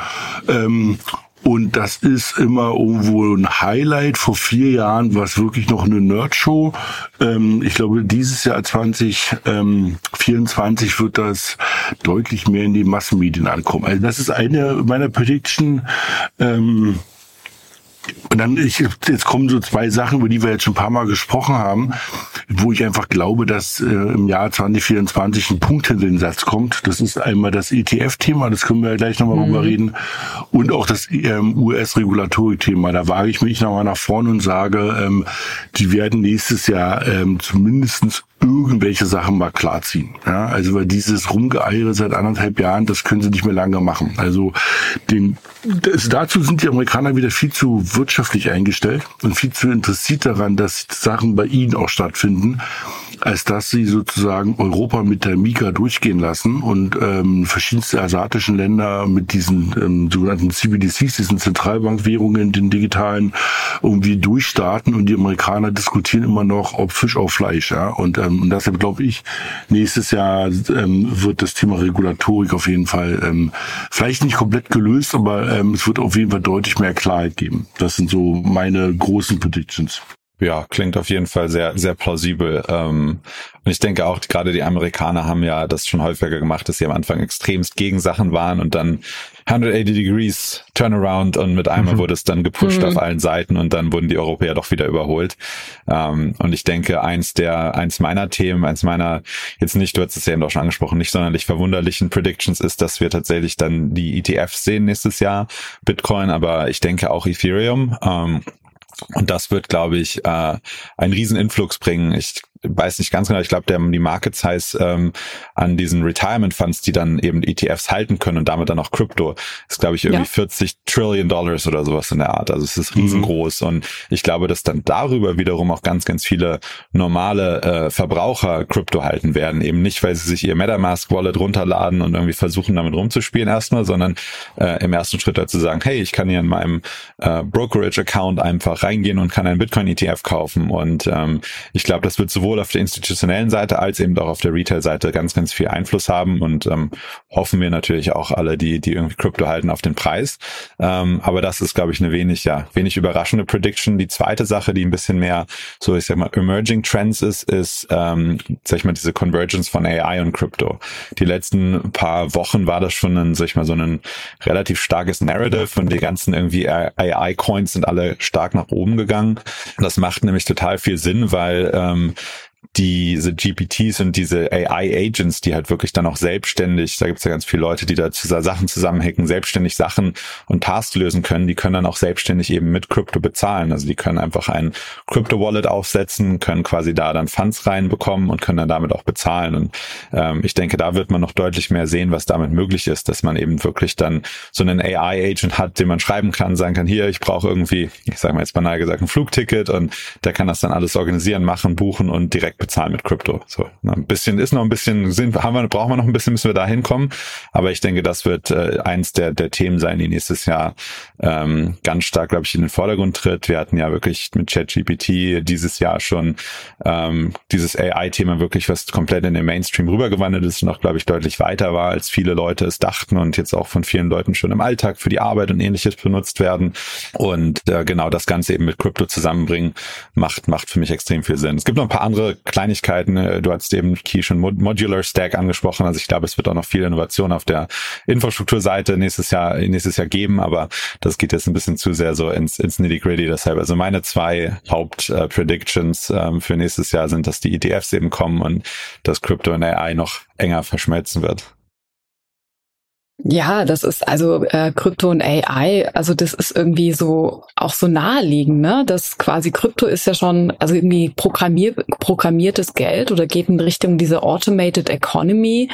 Ähm, und das ist immer irgendwo ein Highlight. Vor vier Jahren war es wirklich noch eine Nerdshow. Ähm, ich glaube, dieses Jahr 2024 ähm, wird das deutlich mehr in die Massenmedien ankommen. Also das ist eine meiner Prediction. Ähm, und dann, ich, jetzt kommen so zwei Sachen, über die wir jetzt schon ein paar Mal gesprochen haben, wo ich einfach glaube, dass äh, im Jahr 2024 ein Punkt hinter den Satz kommt. Das ist einmal das ETF-Thema, das können wir ja gleich nochmal mhm. drüber reden, und auch das ähm, US-Regulatorik-Thema. Da wage ich mich nochmal nach vorne und sage, ähm, die werden nächstes Jahr ähm, zumindestens irgendwelche Sachen mal klarziehen. Ja, also weil dieses Rumgeeiere seit anderthalb Jahren, das können sie nicht mehr lange machen. Also den, das, dazu sind die Amerikaner wieder viel zu wirtschaftlich eingestellt und viel zu interessiert daran, dass Sachen bei ihnen auch stattfinden als dass sie sozusagen Europa mit der Mika durchgehen lassen und ähm, verschiedenste asiatischen Länder mit diesen ähm, sogenannten CBDCs, diesen Zentralbankwährungen, den digitalen, irgendwie durchstarten und die Amerikaner diskutieren immer noch, ob Fisch auf Fleisch. Ja? Und, ähm, und deshalb glaube ich, nächstes Jahr ähm, wird das Thema Regulatorik auf jeden Fall ähm, vielleicht nicht komplett gelöst, aber ähm, es wird auf jeden Fall deutlich mehr Klarheit geben. Das sind so meine großen Predictions. Ja, klingt auf jeden Fall sehr, sehr plausibel. Ähm, und ich denke auch, gerade die Amerikaner haben ja das schon häufiger gemacht, dass sie am Anfang extremst gegen Sachen waren und dann 180 Degrees Turnaround und mit einmal mhm. wurde es dann gepusht mhm. auf allen Seiten und dann wurden die Europäer doch wieder überholt. Ähm, und ich denke, eins der, eins meiner Themen, eins meiner, jetzt nicht, du hast es ja eben auch schon angesprochen, nicht sonderlich verwunderlichen Predictions ist, dass wir tatsächlich dann die ETFs sehen nächstes Jahr, Bitcoin, aber ich denke auch Ethereum. Ähm, und das wird, glaube ich, äh, einen riesen Influx bringen. Ich weiß nicht ganz genau, ich glaube, die Market Size ähm, an diesen Retirement Funds, die dann eben ETFs halten können und damit dann auch Krypto, ist, glaube ich, irgendwie ja. 40 Trillion Dollars oder sowas in der Art. Also es ist riesengroß. Mhm. Und ich glaube, dass dann darüber wiederum auch ganz, ganz viele normale äh, Verbraucher Krypto halten werden. Eben nicht, weil sie sich ihr MetaMask Wallet runterladen und irgendwie versuchen, damit rumzuspielen erstmal, sondern äh, im ersten Schritt dazu sagen, hey, ich kann hier in meinem äh, Brokerage-Account einfach reingehen und kann einen Bitcoin-ETF kaufen. Und ähm, ich glaube, das wird sowohl sowohl auf der institutionellen Seite als eben auch auf der Retail-Seite ganz, ganz viel Einfluss haben und ähm, hoffen wir natürlich auch alle, die, die irgendwie Krypto halten, auf den Preis. Ähm, aber das ist, glaube ich, eine wenig, ja, wenig überraschende Prediction. Die zweite Sache, die ein bisschen mehr so, ich sag mal, Emerging Trends ist, ist, ähm, sag ich mal, diese Convergence von AI und Krypto. Die letzten paar Wochen war das schon ein, sag ich mal, so ein relativ starkes Narrative und die ganzen irgendwie AI-Coins sind alle stark nach oben gegangen. Das macht nämlich total viel Sinn, weil ähm, diese GPTs und diese AI-Agents, die halt wirklich dann auch selbstständig, da gibt's ja ganz viele Leute, die da Sachen zusammenhacken, selbstständig Sachen und Tasks lösen können, die können dann auch selbstständig eben mit Krypto bezahlen. Also die können einfach ein Crypto-Wallet aufsetzen, können quasi da dann Funds reinbekommen und können dann damit auch bezahlen. Und ähm, ich denke, da wird man noch deutlich mehr sehen, was damit möglich ist, dass man eben wirklich dann so einen AI-Agent hat, den man schreiben kann, sagen kann, hier, ich brauche irgendwie, ich sage mal jetzt banal gesagt, ein Flugticket und der kann das dann alles organisieren, machen, buchen und direkt bezahlen mit Krypto. So, na, ein bisschen ist noch ein bisschen, sind, haben wir, brauchen wir noch ein bisschen, müssen wir da hinkommen. Aber ich denke, das wird äh, eins der, der Themen sein, die nächstes Jahr ähm, ganz stark, glaube ich, in den Vordergrund tritt. Wir hatten ja wirklich mit ChatGPT dieses Jahr schon ähm, dieses AI-Thema wirklich, was komplett in den Mainstream rübergewandelt ist und auch, glaube ich, deutlich weiter war, als viele Leute es dachten und jetzt auch von vielen Leuten schon im Alltag für die Arbeit und ähnliches benutzt werden. Und äh, genau das Ganze eben mit Krypto zusammenbringen, macht, macht für mich extrem viel Sinn. Es gibt noch ein paar andere Kleinigkeiten. Äh, du hast eben Key schon Modular Stack angesprochen. Also ich glaube, es wird auch noch viel Innovation auf der Infrastrukturseite nächstes Jahr, nächstes Jahr geben, aber das geht jetzt ein bisschen zu sehr so ins, ins Nitty-Gritty. Deshalb, also meine zwei Haupt-Predictions äh, ähm, für nächstes Jahr sind, dass die ETFs eben kommen und dass Crypto und AI noch enger verschmelzen wird. Ja, das ist also äh, Krypto und AI, also das ist irgendwie so auch so naheliegend, ne? Das quasi Krypto ist ja schon, also irgendwie programmier, programmiertes Geld oder geht in Richtung dieser Automated Economy,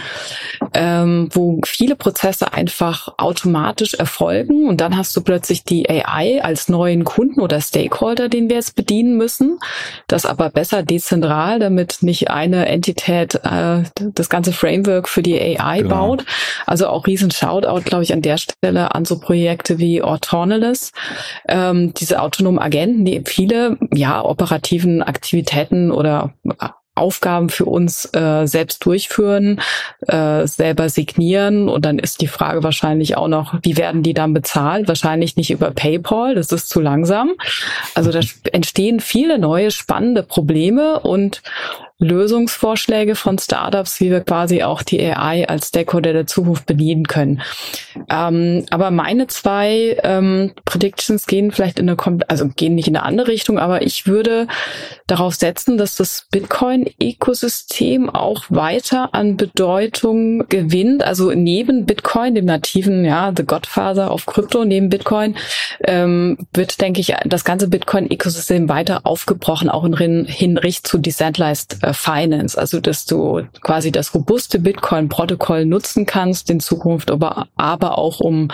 ähm, wo viele Prozesse einfach automatisch erfolgen und dann hast du plötzlich die AI als neuen Kunden oder Stakeholder, den wir jetzt bedienen müssen. Das aber besser dezentral, damit nicht eine Entität äh, das ganze Framework für die AI genau. baut. Also auch riesen Shoutout, glaube ich, an der Stelle an so Projekte wie Autonomous, ähm, diese autonomen Agenten, die viele ja operativen Aktivitäten oder Aufgaben für uns äh, selbst durchführen, äh, selber signieren und dann ist die Frage wahrscheinlich auch noch, wie werden die dann bezahlt? Wahrscheinlich nicht über PayPal, das ist zu langsam. Also da entstehen viele neue spannende Probleme und Lösungsvorschläge von Startups, wie wir quasi auch die AI als Stakeholder der Zukunft bedienen können. Ähm, aber meine zwei ähm, Predictions gehen vielleicht in eine, also gehen nicht in eine andere Richtung, aber ich würde darauf setzen, dass das Bitcoin-Ökosystem auch weiter an Bedeutung gewinnt. Also neben Bitcoin, dem nativen, ja, The Godfather auf Krypto, neben Bitcoin, ähm, wird, denke ich, das ganze Bitcoin-Ökosystem weiter aufgebrochen, auch in Hinricht zu Decentralized äh, Finance, also dass du quasi das robuste Bitcoin-Protokoll nutzen kannst in Zukunft, aber, aber auch um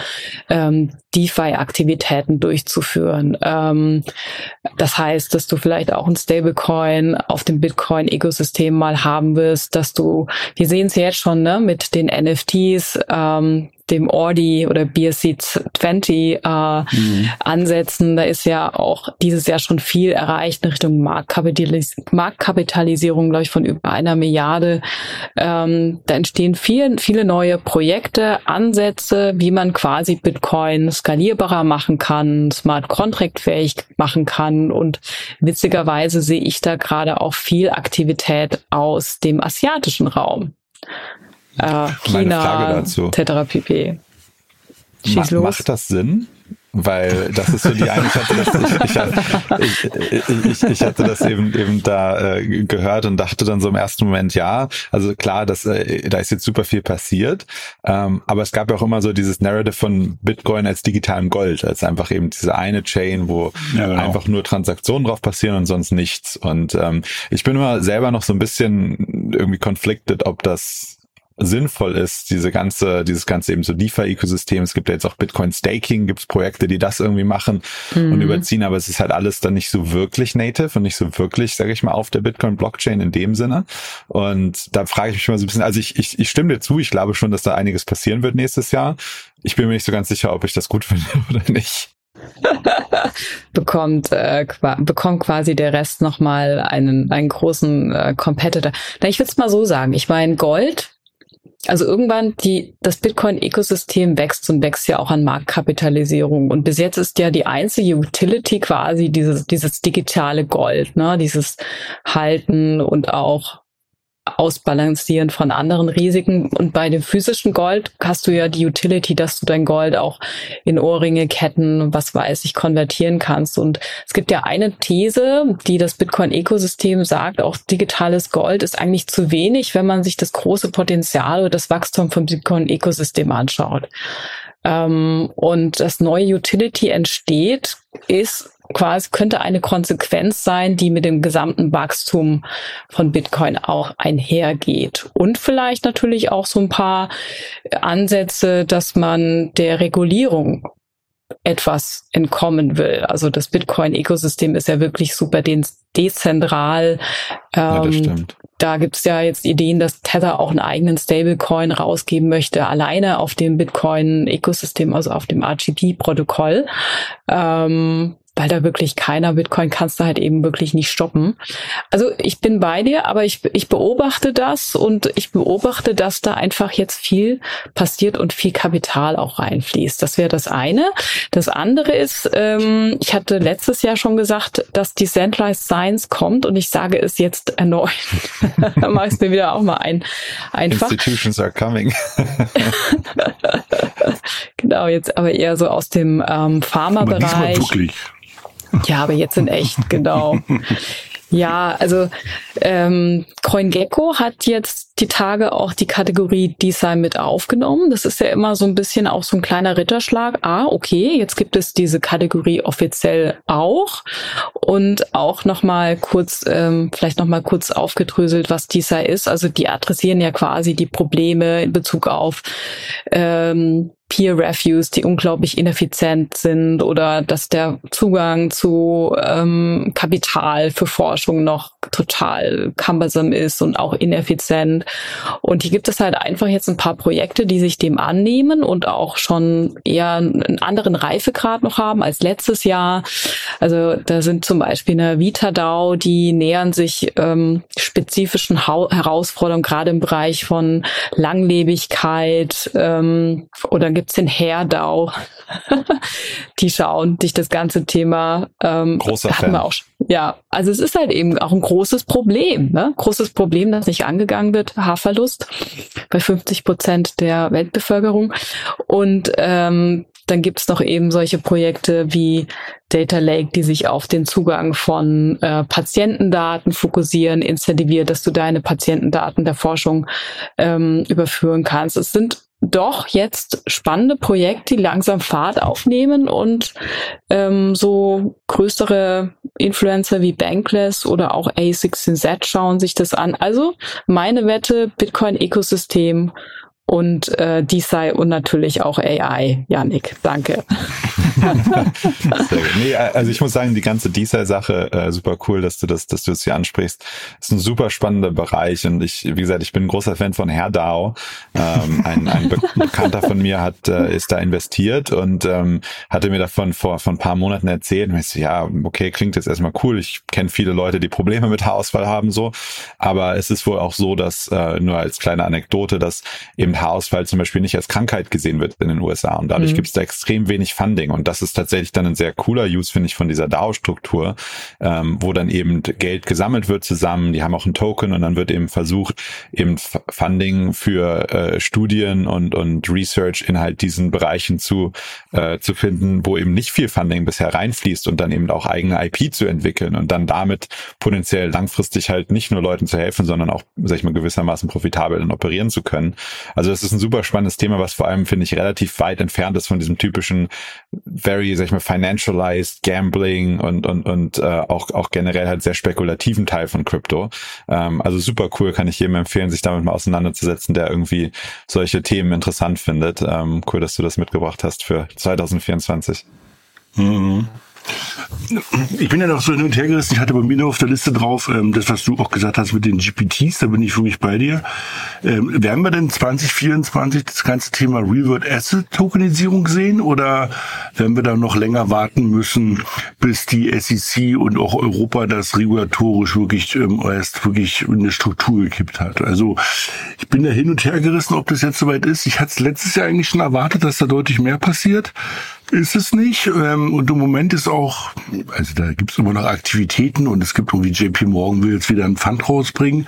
ähm, DeFi-Aktivitäten durchzuführen. Ähm, das heißt, dass du vielleicht auch ein Stablecoin auf dem Bitcoin-Ökosystem mal haben wirst, dass du, wir sehen es jetzt schon ne, mit den NFTs, ähm, dem Audi oder BSC 20 äh, mhm. ansetzen. Da ist ja auch dieses Jahr schon viel erreicht in Richtung Marktkapitalis Marktkapitalisierung, glaube ich, von über einer Milliarde. Ähm, da entstehen viel, viele neue Projekte, Ansätze, wie man quasi Bitcoin skalierbarer machen kann, smart contract fähig machen kann. Und witzigerweise sehe ich da gerade auch viel Aktivität aus dem asiatischen Raum äh, China, etc. pp. Schieß Ma los. Macht das Sinn? Weil das ist so die eine, ich hatte das, ich, ich, ich, ich, hatte das eben eben da äh, gehört und dachte dann so im ersten Moment, ja, also klar, das, äh, da ist jetzt super viel passiert, ähm, aber es gab ja auch immer so dieses Narrative von Bitcoin als digitalem Gold, als einfach eben diese eine Chain, wo ja, genau. einfach nur Transaktionen drauf passieren und sonst nichts. Und ähm, ich bin immer selber noch so ein bisschen irgendwie conflicted, ob das sinnvoll ist, diese ganze, dieses ganze eben so DeFi-Ökosystem. Es gibt ja jetzt auch Bitcoin Staking, gibt es Projekte, die das irgendwie machen mhm. und überziehen, aber es ist halt alles dann nicht so wirklich native und nicht so wirklich, sage ich mal, auf der Bitcoin-Blockchain in dem Sinne. Und da frage ich mich mal so ein bisschen, also ich, ich, ich stimme dir zu, ich glaube schon, dass da einiges passieren wird nächstes Jahr. Ich bin mir nicht so ganz sicher, ob ich das gut finde oder nicht. bekommt äh, bekommt quasi der Rest nochmal einen einen großen äh, Competitor. Na, ich würde es mal so sagen. Ich meine Gold also irgendwann die, das Bitcoin-Ökosystem wächst und wächst ja auch an Marktkapitalisierung. Und bis jetzt ist ja die einzige Utility quasi dieses, dieses digitale Gold, ne, dieses Halten und auch Ausbalancieren von anderen Risiken. Und bei dem physischen Gold hast du ja die Utility, dass du dein Gold auch in Ohrringe, Ketten, was weiß ich, konvertieren kannst. Und es gibt ja eine These, die das Bitcoin-Ökosystem sagt, auch digitales Gold ist eigentlich zu wenig, wenn man sich das große Potenzial oder das Wachstum vom Bitcoin-Ökosystem anschaut. Ähm, und das neue Utility entsteht, ist quasi könnte eine Konsequenz sein, die mit dem gesamten Wachstum von Bitcoin auch einhergeht. Und vielleicht natürlich auch so ein paar Ansätze, dass man der Regulierung etwas entkommen will. Also das Bitcoin-Ökosystem ist ja wirklich super dezentral. Ja, ähm. Da gibt's ja jetzt Ideen, dass Tether auch einen eigenen Stablecoin rausgeben möchte, alleine auf dem Bitcoin-Ökosystem, also auf dem RGB-Protokoll. Ähm, weil da wirklich keiner Bitcoin kannst du halt eben wirklich nicht stoppen. Also ich bin bei dir, aber ich, ich beobachte das und ich beobachte, dass da einfach jetzt viel passiert und viel Kapital auch reinfließt. Das wäre das eine. Das andere ist, ähm, ich hatte letztes Jahr schon gesagt, dass Decentralized Science kommt und ich sage es jetzt erneut. da mache ich es mir wieder auch mal ein. Einfach. Institutions are coming. genau, jetzt aber eher so aus dem ähm, Pharma-Bereich. Ja, aber jetzt in echt, genau. Ja, also ähm, CoinGecko hat jetzt die Tage auch die Kategorie Design mit aufgenommen. Das ist ja immer so ein bisschen auch so ein kleiner Ritterschlag. Ah, okay, jetzt gibt es diese Kategorie offiziell auch und auch noch mal kurz, ähm, vielleicht noch mal kurz aufgedröselt, was Design ist. Also die adressieren ja quasi die Probleme in Bezug auf ähm, Peer-Reviews, die unglaublich ineffizient sind oder dass der Zugang zu ähm, Kapital für Forschung noch total cumbersome ist und auch ineffizient. Und hier gibt es halt einfach jetzt ein paar Projekte, die sich dem annehmen und auch schon eher einen anderen Reifegrad noch haben als letztes Jahr. Also da sind zum Beispiel eine VitaDAO, die nähern sich ähm, spezifischen ha Herausforderungen, gerade im Bereich von Langlebigkeit ähm, oder gibt's den Herdau. die schauen sich das ganze Thema ähm, Großer Fan. Auch, ja, also es ist halt eben auch ein großes Problem, ne? Großes Problem, das nicht angegangen wird, Haarverlust bei 50 Prozent der Weltbevölkerung. Und ähm, dann gibt's noch eben solche Projekte wie Data Lake, die sich auf den Zugang von äh, Patientendaten fokussieren, incentiviert, dass du deine Patientendaten der Forschung ähm, überführen kannst. Es sind doch jetzt spannende Projekte, die langsam Fahrt aufnehmen und ähm, so größere Influencer wie Bankless oder auch A16Z schauen sich das an. Also meine Wette, Bitcoin-Ökosystem und äh, DeSci und natürlich auch AI. Janik, danke. nee, also ich muss sagen, die ganze DeSci-Sache, äh, super cool, dass du das, dass du es hier ansprichst. Ist ein super spannender Bereich und ich, wie gesagt, ich bin ein großer Fan von Herr Dao. Ähm, ein, ein Be Bekannter von mir hat, äh, ist da investiert und ähm, hatte mir davon vor, vor ein paar Monaten erzählt. Und ich so, ja, okay, klingt jetzt erstmal cool. Ich kenne viele Leute, die Probleme mit Haarausfall haben, so. Aber es ist wohl auch so, dass, äh, nur als kleine Anekdote, dass eben Haarausfall zum Beispiel nicht als Krankheit gesehen wird in den USA und dadurch mhm. gibt es da extrem wenig Funding und das ist tatsächlich dann ein sehr cooler Use, finde ich, von dieser DAO-Struktur, ähm, wo dann eben Geld gesammelt wird zusammen, die haben auch einen Token und dann wird eben versucht, eben Funding für äh, Studien und, und Research in halt diesen Bereichen zu, äh, zu finden, wo eben nicht viel Funding bisher reinfließt und dann eben auch eigene IP zu entwickeln und dann damit potenziell langfristig halt nicht nur Leuten zu helfen, sondern auch, sag ich mal, gewissermaßen profitabel dann operieren zu können. Also das ist ein super spannendes Thema, was vor allem, finde ich, relativ weit entfernt ist von diesem typischen very, sag ich mal, financialized Gambling und, und, und äh, auch, auch generell halt sehr spekulativen Teil von Crypto. Ähm, also super cool, kann ich jedem empfehlen, sich damit mal auseinanderzusetzen, der irgendwie solche Themen interessant findet. Ähm, cool, dass du das mitgebracht hast für 2024. Mhm. Ich bin ja noch so hin und her gerissen. Ich hatte bei mir noch auf der Liste drauf, ähm, das, was du auch gesagt hast mit den GPTs, da bin ich wirklich bei dir. Ähm, werden wir denn 2024 das ganze Thema Real Asset Tokenisierung sehen oder werden wir da noch länger warten müssen, bis die SEC und auch Europa das regulatorisch wirklich ähm, erst wirklich in eine Struktur gekippt hat? Also ich bin da hin und her gerissen, ob das jetzt soweit ist. Ich hatte es letztes Jahr eigentlich schon erwartet, dass da deutlich mehr passiert. Ist es nicht. Ähm, und im Moment ist auch, also da gibt es immer noch Aktivitäten und es gibt irgendwie JP Morgan will jetzt wieder einen Fund rausbringen.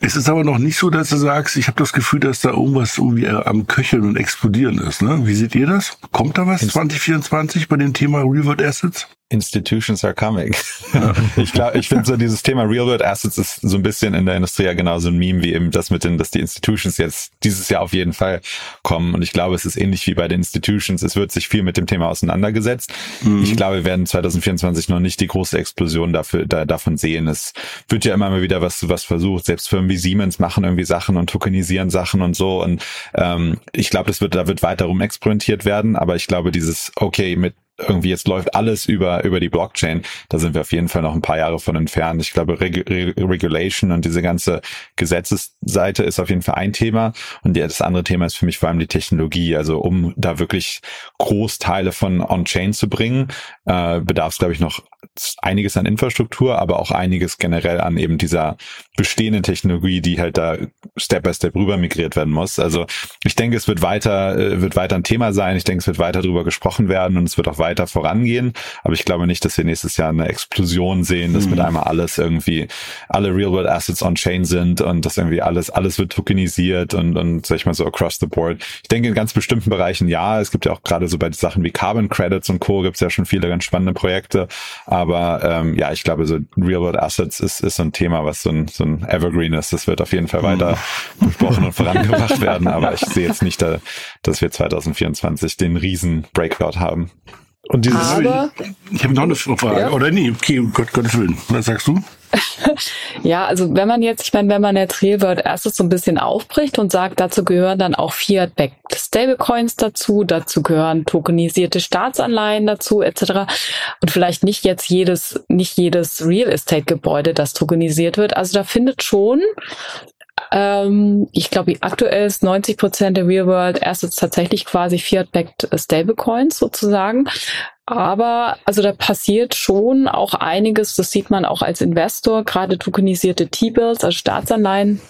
Es ist aber noch nicht so, dass du sagst, ich habe das Gefühl, dass da irgendwas irgendwie am Köcheln und explodieren ist. Ne? Wie seht ihr das? Kommt da was 2024 bei dem Thema Real World Assets? Institutions are coming. ich glaube, ich finde so dieses Thema Real World Assets ist so ein bisschen in der Industrie ja genauso ein Meme wie eben das mit den, dass die Institutions jetzt dieses Jahr auf jeden Fall kommen. Und ich glaube, es ist ähnlich wie bei den Institutions. Es wird sich viel mit dem Thema auseinandergesetzt. Mhm. Ich glaube, wir werden 2024 noch nicht die große Explosion dafür, da, davon sehen. Es wird ja immer mal wieder was, was versucht. Selbst Firmen wie Siemens machen irgendwie Sachen und tokenisieren Sachen und so. Und ähm, ich glaube, das wird, da wird weiter rum experimentiert werden. Aber ich glaube, dieses, okay, mit irgendwie jetzt läuft alles über, über die Blockchain. Da sind wir auf jeden Fall noch ein paar Jahre von entfernt. Ich glaube, Reg Regulation und diese ganze Gesetzesseite ist auf jeden Fall ein Thema. Und das andere Thema ist für mich vor allem die Technologie. Also um da wirklich Großteile von On-Chain zu bringen, äh, bedarf es, glaube ich, noch einiges an Infrastruktur, aber auch einiges generell an eben dieser bestehenden Technologie, die halt da Step by Step rüber migriert werden muss. Also ich denke, es wird weiter, äh, wird weiter ein Thema sein. Ich denke, es wird weiter darüber gesprochen werden und es wird auch weiter vorangehen. Aber ich glaube nicht, dass wir nächstes Jahr eine Explosion sehen, dass mhm. mit einmal alles irgendwie, alle Real World Assets on Chain sind und dass irgendwie alles, alles wird tokenisiert und, und sag ich mal so across the board. Ich denke in ganz bestimmten Bereichen ja. Es gibt ja auch gerade so bei Sachen wie Carbon Credits und Co. gibt es ja schon viele ganz spannende Projekte. Aber ähm, ja, ich glaube, so Real World Assets ist, ist so ein Thema, was so ein, so ein Evergreen ist. Das wird auf jeden Fall weiter mhm. besprochen und vorangebracht werden. Aber ich sehe jetzt nicht, da, dass wir 2024 den riesen Breakout haben. Und dieses Aber, ich habe noch eine Frage. Ja. Oder nee, okay, Gott, Gottes Willen. Was sagst du? ja, also wenn man jetzt, ich meine, wenn man jetzt Real Assets so ein bisschen aufbricht und sagt, dazu gehören dann auch Fiat-backed Stablecoins dazu, dazu gehören tokenisierte Staatsanleihen dazu, etc. Und vielleicht nicht jetzt jedes, nicht jedes Real Estate Gebäude, das tokenisiert wird. Also da findet schon ähm, ich glaube, aktuell ist 90 Prozent der Real World Assets tatsächlich quasi Fiat-backed Stablecoins sozusagen. Aber also da passiert schon auch einiges, das sieht man auch als Investor, gerade tokenisierte T-Bills, also Staatsanleihen.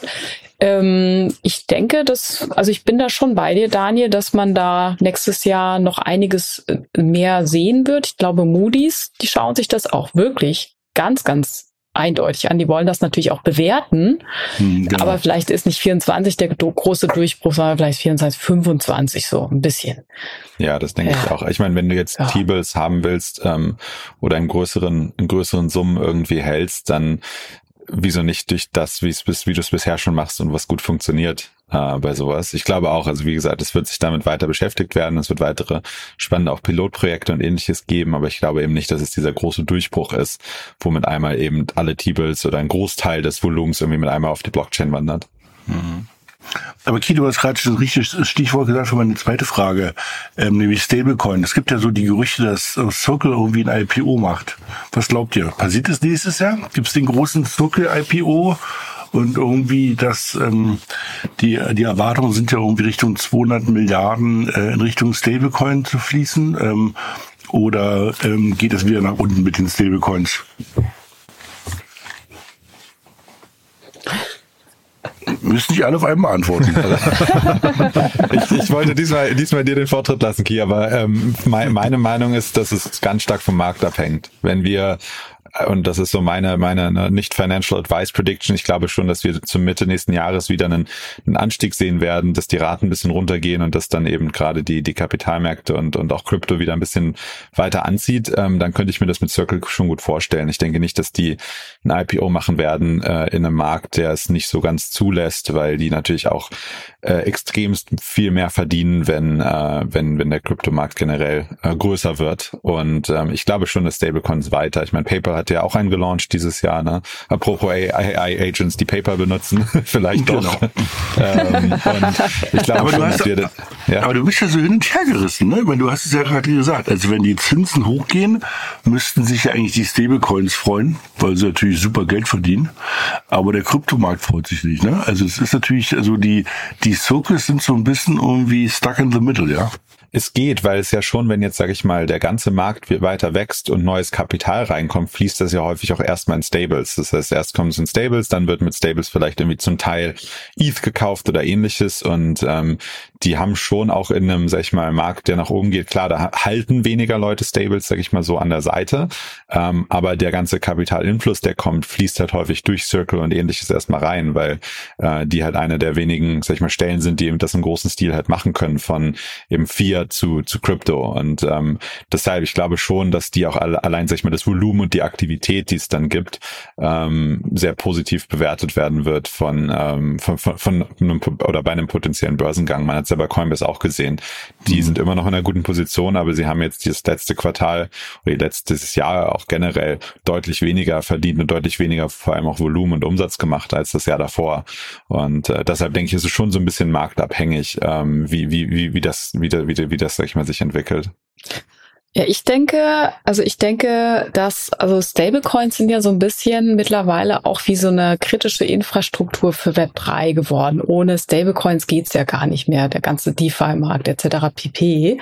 Ähm, ich denke, dass, also ich bin da schon bei dir, Daniel, dass man da nächstes Jahr noch einiges äh, mehr sehen wird. Ich glaube, Moody's, die schauen sich das auch wirklich ganz, ganz eindeutig an. Die wollen das natürlich auch bewerten. Hm, genau. Aber vielleicht ist nicht 24 der große Durchbruch, sondern vielleicht 24, 25 so ein bisschen. Ja, das denke ja. ich auch. Ich meine, wenn du jetzt ja. T-Bills haben willst ähm, oder in größeren, in größeren Summen irgendwie hältst, dann wieso nicht durch das, wie es wie du es bisher schon machst und was gut funktioniert äh, bei sowas. Ich glaube auch, also wie gesagt, es wird sich damit weiter beschäftigt werden, es wird weitere spannende auch Pilotprojekte und ähnliches geben, aber ich glaube eben nicht, dass es dieser große Durchbruch ist, wo mit einmal eben alle T-Bills oder ein Großteil des Volumens irgendwie mit einmal auf die Blockchain wandert. Mhm. Aber Kito, du hast gerade schon richtig Stichwort gesagt für meine zweite Frage, ähm, nämlich Stablecoin. Es gibt ja so die Gerüchte, dass Circle irgendwie ein IPO macht. Was glaubt ihr? Passiert es nächstes Jahr? Gibt es den großen Circle IPO? Und irgendwie das, ähm, die, die Erwartungen sind ja irgendwie Richtung 200 Milliarden äh, in Richtung Stablecoin zu fließen. Ähm, oder ähm, geht es wieder nach unten mit den Stablecoins? Müssen nicht alle auf einmal antworten. ich, ich, wollte diesmal, diesmal dir den Vortritt lassen, Ki, aber ähm, meine Meinung ist, dass es ganz stark vom Markt abhängt. Wenn wir und das ist so meine, meine ne, nicht Financial Advice Prediction. Ich glaube schon, dass wir zum Mitte nächsten Jahres wieder einen, einen Anstieg sehen werden, dass die Raten ein bisschen runtergehen und dass dann eben gerade die, die Kapitalmärkte und, und auch Krypto wieder ein bisschen weiter anzieht. Ähm, dann könnte ich mir das mit Circle schon gut vorstellen. Ich denke nicht, dass die ein IPO machen werden äh, in einem Markt, der es nicht so ganz zulässt, weil die natürlich auch äh, extremst viel mehr verdienen, wenn, äh, wenn, wenn der Kryptomarkt generell äh, größer wird. Und ähm, ich glaube schon, dass Stablecoins weiter. Ich meine, PayPal hat ja auch einen gelauncht dieses Jahr. Ne? Apropos AI-Agents, die PayPal benutzen, vielleicht doch. Genau. ähm, ich glaube aber, schon, du hast, wir, ja. aber du bist ja so hin und her gerissen. Ne? Weil du hast es ja gerade gesagt. Also wenn die Zinsen hochgehen, müssten sich ja eigentlich die Stablecoins freuen, weil sie natürlich super Geld verdienen. Aber der Kryptomarkt freut sich nicht. Ne? Also es ist natürlich, also die, die Circles sind so ein bisschen irgendwie stuck in the middle, ja. Es geht, weil es ja schon, wenn jetzt, sage ich mal, der ganze Markt weiter wächst und neues Kapital reinkommt, fließt das ja häufig auch erstmal in Stables. Das heißt, erst kommt es in Stables, dann wird mit Stables vielleicht irgendwie zum Teil ETH gekauft oder ähnliches und ähm, die haben schon auch in einem, sag ich mal, Markt, der nach oben geht, klar, da halten weniger Leute Stables, sag ich mal so, an der Seite. Ähm, aber der ganze Kapitalinfluss, der kommt, fließt halt häufig durch Circle und ähnliches erstmal rein, weil äh, die halt eine der wenigen, sag ich mal, Stellen sind, die eben das im großen Stil halt machen können, von eben Fiat zu, zu Crypto. Und ähm, deshalb, ich glaube schon, dass die auch alle, allein, sag ich mal, das Volumen und die Aktivität, die es dann gibt, ähm, sehr positiv bewertet werden wird von, ähm, von, von, von einem oder bei einem potenziellen Börsengang. Man hat es ja bei Coinbase auch gesehen. Die mhm. sind immer noch in einer guten Position, aber sie haben jetzt dieses letzte Quartal oder letztes Jahr auch generell deutlich weniger verdient und deutlich weniger vor allem auch Volumen und Umsatz gemacht als das Jahr davor. Und äh, deshalb denke ich, ist es schon so ein bisschen marktabhängig, ähm, wie, wie, wie, wie das, wie, wie, wie das, sag ich mal, sich entwickelt. Ja, ich denke, also ich denke, dass, also Stablecoins sind ja so ein bisschen mittlerweile auch wie so eine kritische Infrastruktur für Web3 geworden. Ohne Stablecoins geht's ja gar nicht mehr, der ganze DeFi-Markt etc. pp.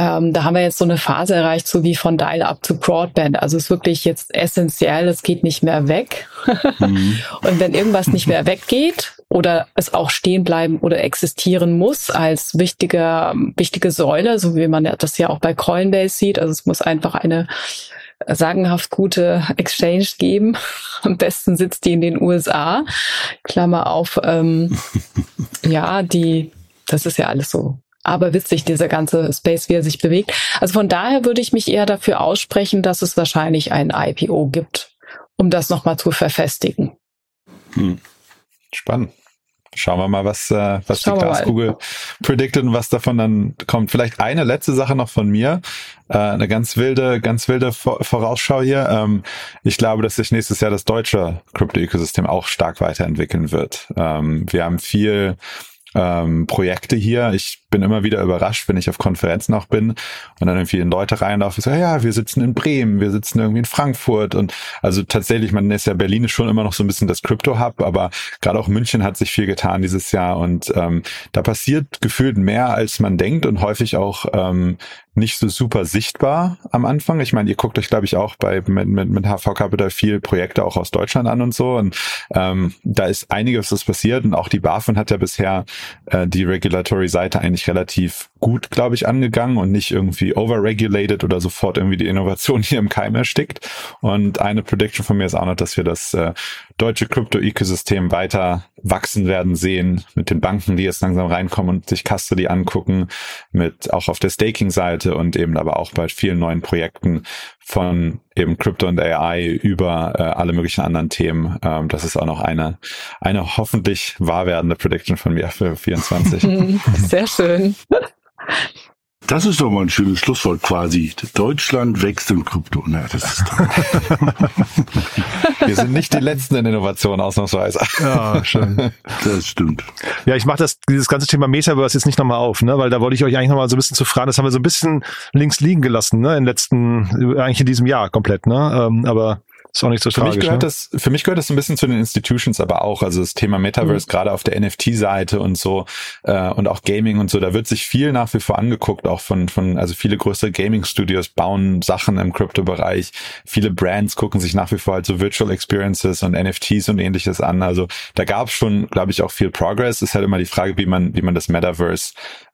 Ähm, da haben wir jetzt so eine Phase erreicht, so wie von Dial-Up zu Broadband. Also es ist wirklich jetzt essentiell, es geht nicht mehr weg. Mhm. Und wenn irgendwas nicht mehr weggeht oder es auch stehen bleiben oder existieren muss als wichtige, wichtige Säule, so wie man das ja auch bei Coinbase sieht, also es muss einfach eine sagenhaft gute Exchange geben. Am besten sitzt die in den USA. Klammer auf, ähm, ja, die, das ist ja alles so aber witzig, dieser ganze Space, wie er sich bewegt. Also von daher würde ich mich eher dafür aussprechen, dass es wahrscheinlich ein IPO gibt, um das nochmal zu verfestigen. Hm. Spannend. Schauen wir mal, was, äh, was die Glaskugel predicted und was davon dann kommt. Vielleicht eine letzte Sache noch von mir. Äh, eine ganz wilde, ganz wilde Vorausschau hier. Ähm, ich glaube, dass sich nächstes Jahr das deutsche Krypto-Ökosystem auch stark weiterentwickeln wird. Ähm, wir haben viel ähm, Projekte hier. Ich bin immer wieder überrascht, wenn ich auf Konferenzen auch bin und dann irgendwie in Leute reinlaufe, so, ja, wir sitzen in Bremen, wir sitzen irgendwie in Frankfurt und also tatsächlich, man ist ja Berlin ist schon immer noch so ein bisschen das Crypto-Hub, aber gerade auch München hat sich viel getan dieses Jahr und ähm, da passiert gefühlt mehr, als man denkt und häufig auch ähm, nicht so super sichtbar am Anfang. Ich meine, ihr guckt euch, glaube ich, auch bei mit, mit, mit HV Capital viel Projekte auch aus Deutschland an und so. Und ähm, da ist einiges, was passiert. Und auch die BaFin hat ja bisher äh, die Regulatory-Seite eigentlich relativ gut, glaube ich, angegangen und nicht irgendwie overregulated oder sofort irgendwie die Innovation hier im Keim erstickt. Und eine Prediction von mir ist auch noch, dass wir das äh, deutsche Krypto-Ökosystem weiter wachsen werden sehen, mit den Banken, die jetzt langsam reinkommen und sich Custody angucken, mit auch auf der Staking-Seite und eben aber auch bei vielen neuen Projekten von eben Crypto und AI über äh, alle möglichen anderen Themen. Ähm, das ist auch noch eine, eine hoffentlich wahr werdende Prediction von mir für 24. Sehr schön. Das ist doch mal ein schönes Schlusswort quasi. Deutschland wächst im Krypto. Na, das ist toll. Wir sind nicht die letzten in Innovation ausnahmsweise. Ja, schön. Das stimmt. Ja, ich mache das dieses ganze Thema Metaverse jetzt nicht nochmal auf, ne, weil da wollte ich euch eigentlich nochmal so ein bisschen zu fragen. Das haben wir so ein bisschen links liegen gelassen, ne, in letzten, eigentlich in diesem Jahr komplett, ne. Ähm, aber ist auch nicht so für tragisch. Mich gehört ne? das, für mich gehört das so ein bisschen zu den Institutions aber auch. Also das Thema Metaverse, mhm. gerade auf der NFT-Seite und so äh, und auch Gaming und so, da wird sich viel nach wie vor angeguckt, auch von, von also viele größere Gaming-Studios bauen Sachen im Crypto-Bereich. Viele Brands gucken sich nach wie vor halt so Virtual Experiences und NFTs und ähnliches an. Also da gab es schon, glaube ich, auch viel Progress. Ist halt immer die Frage, wie man, wie man das Metaverse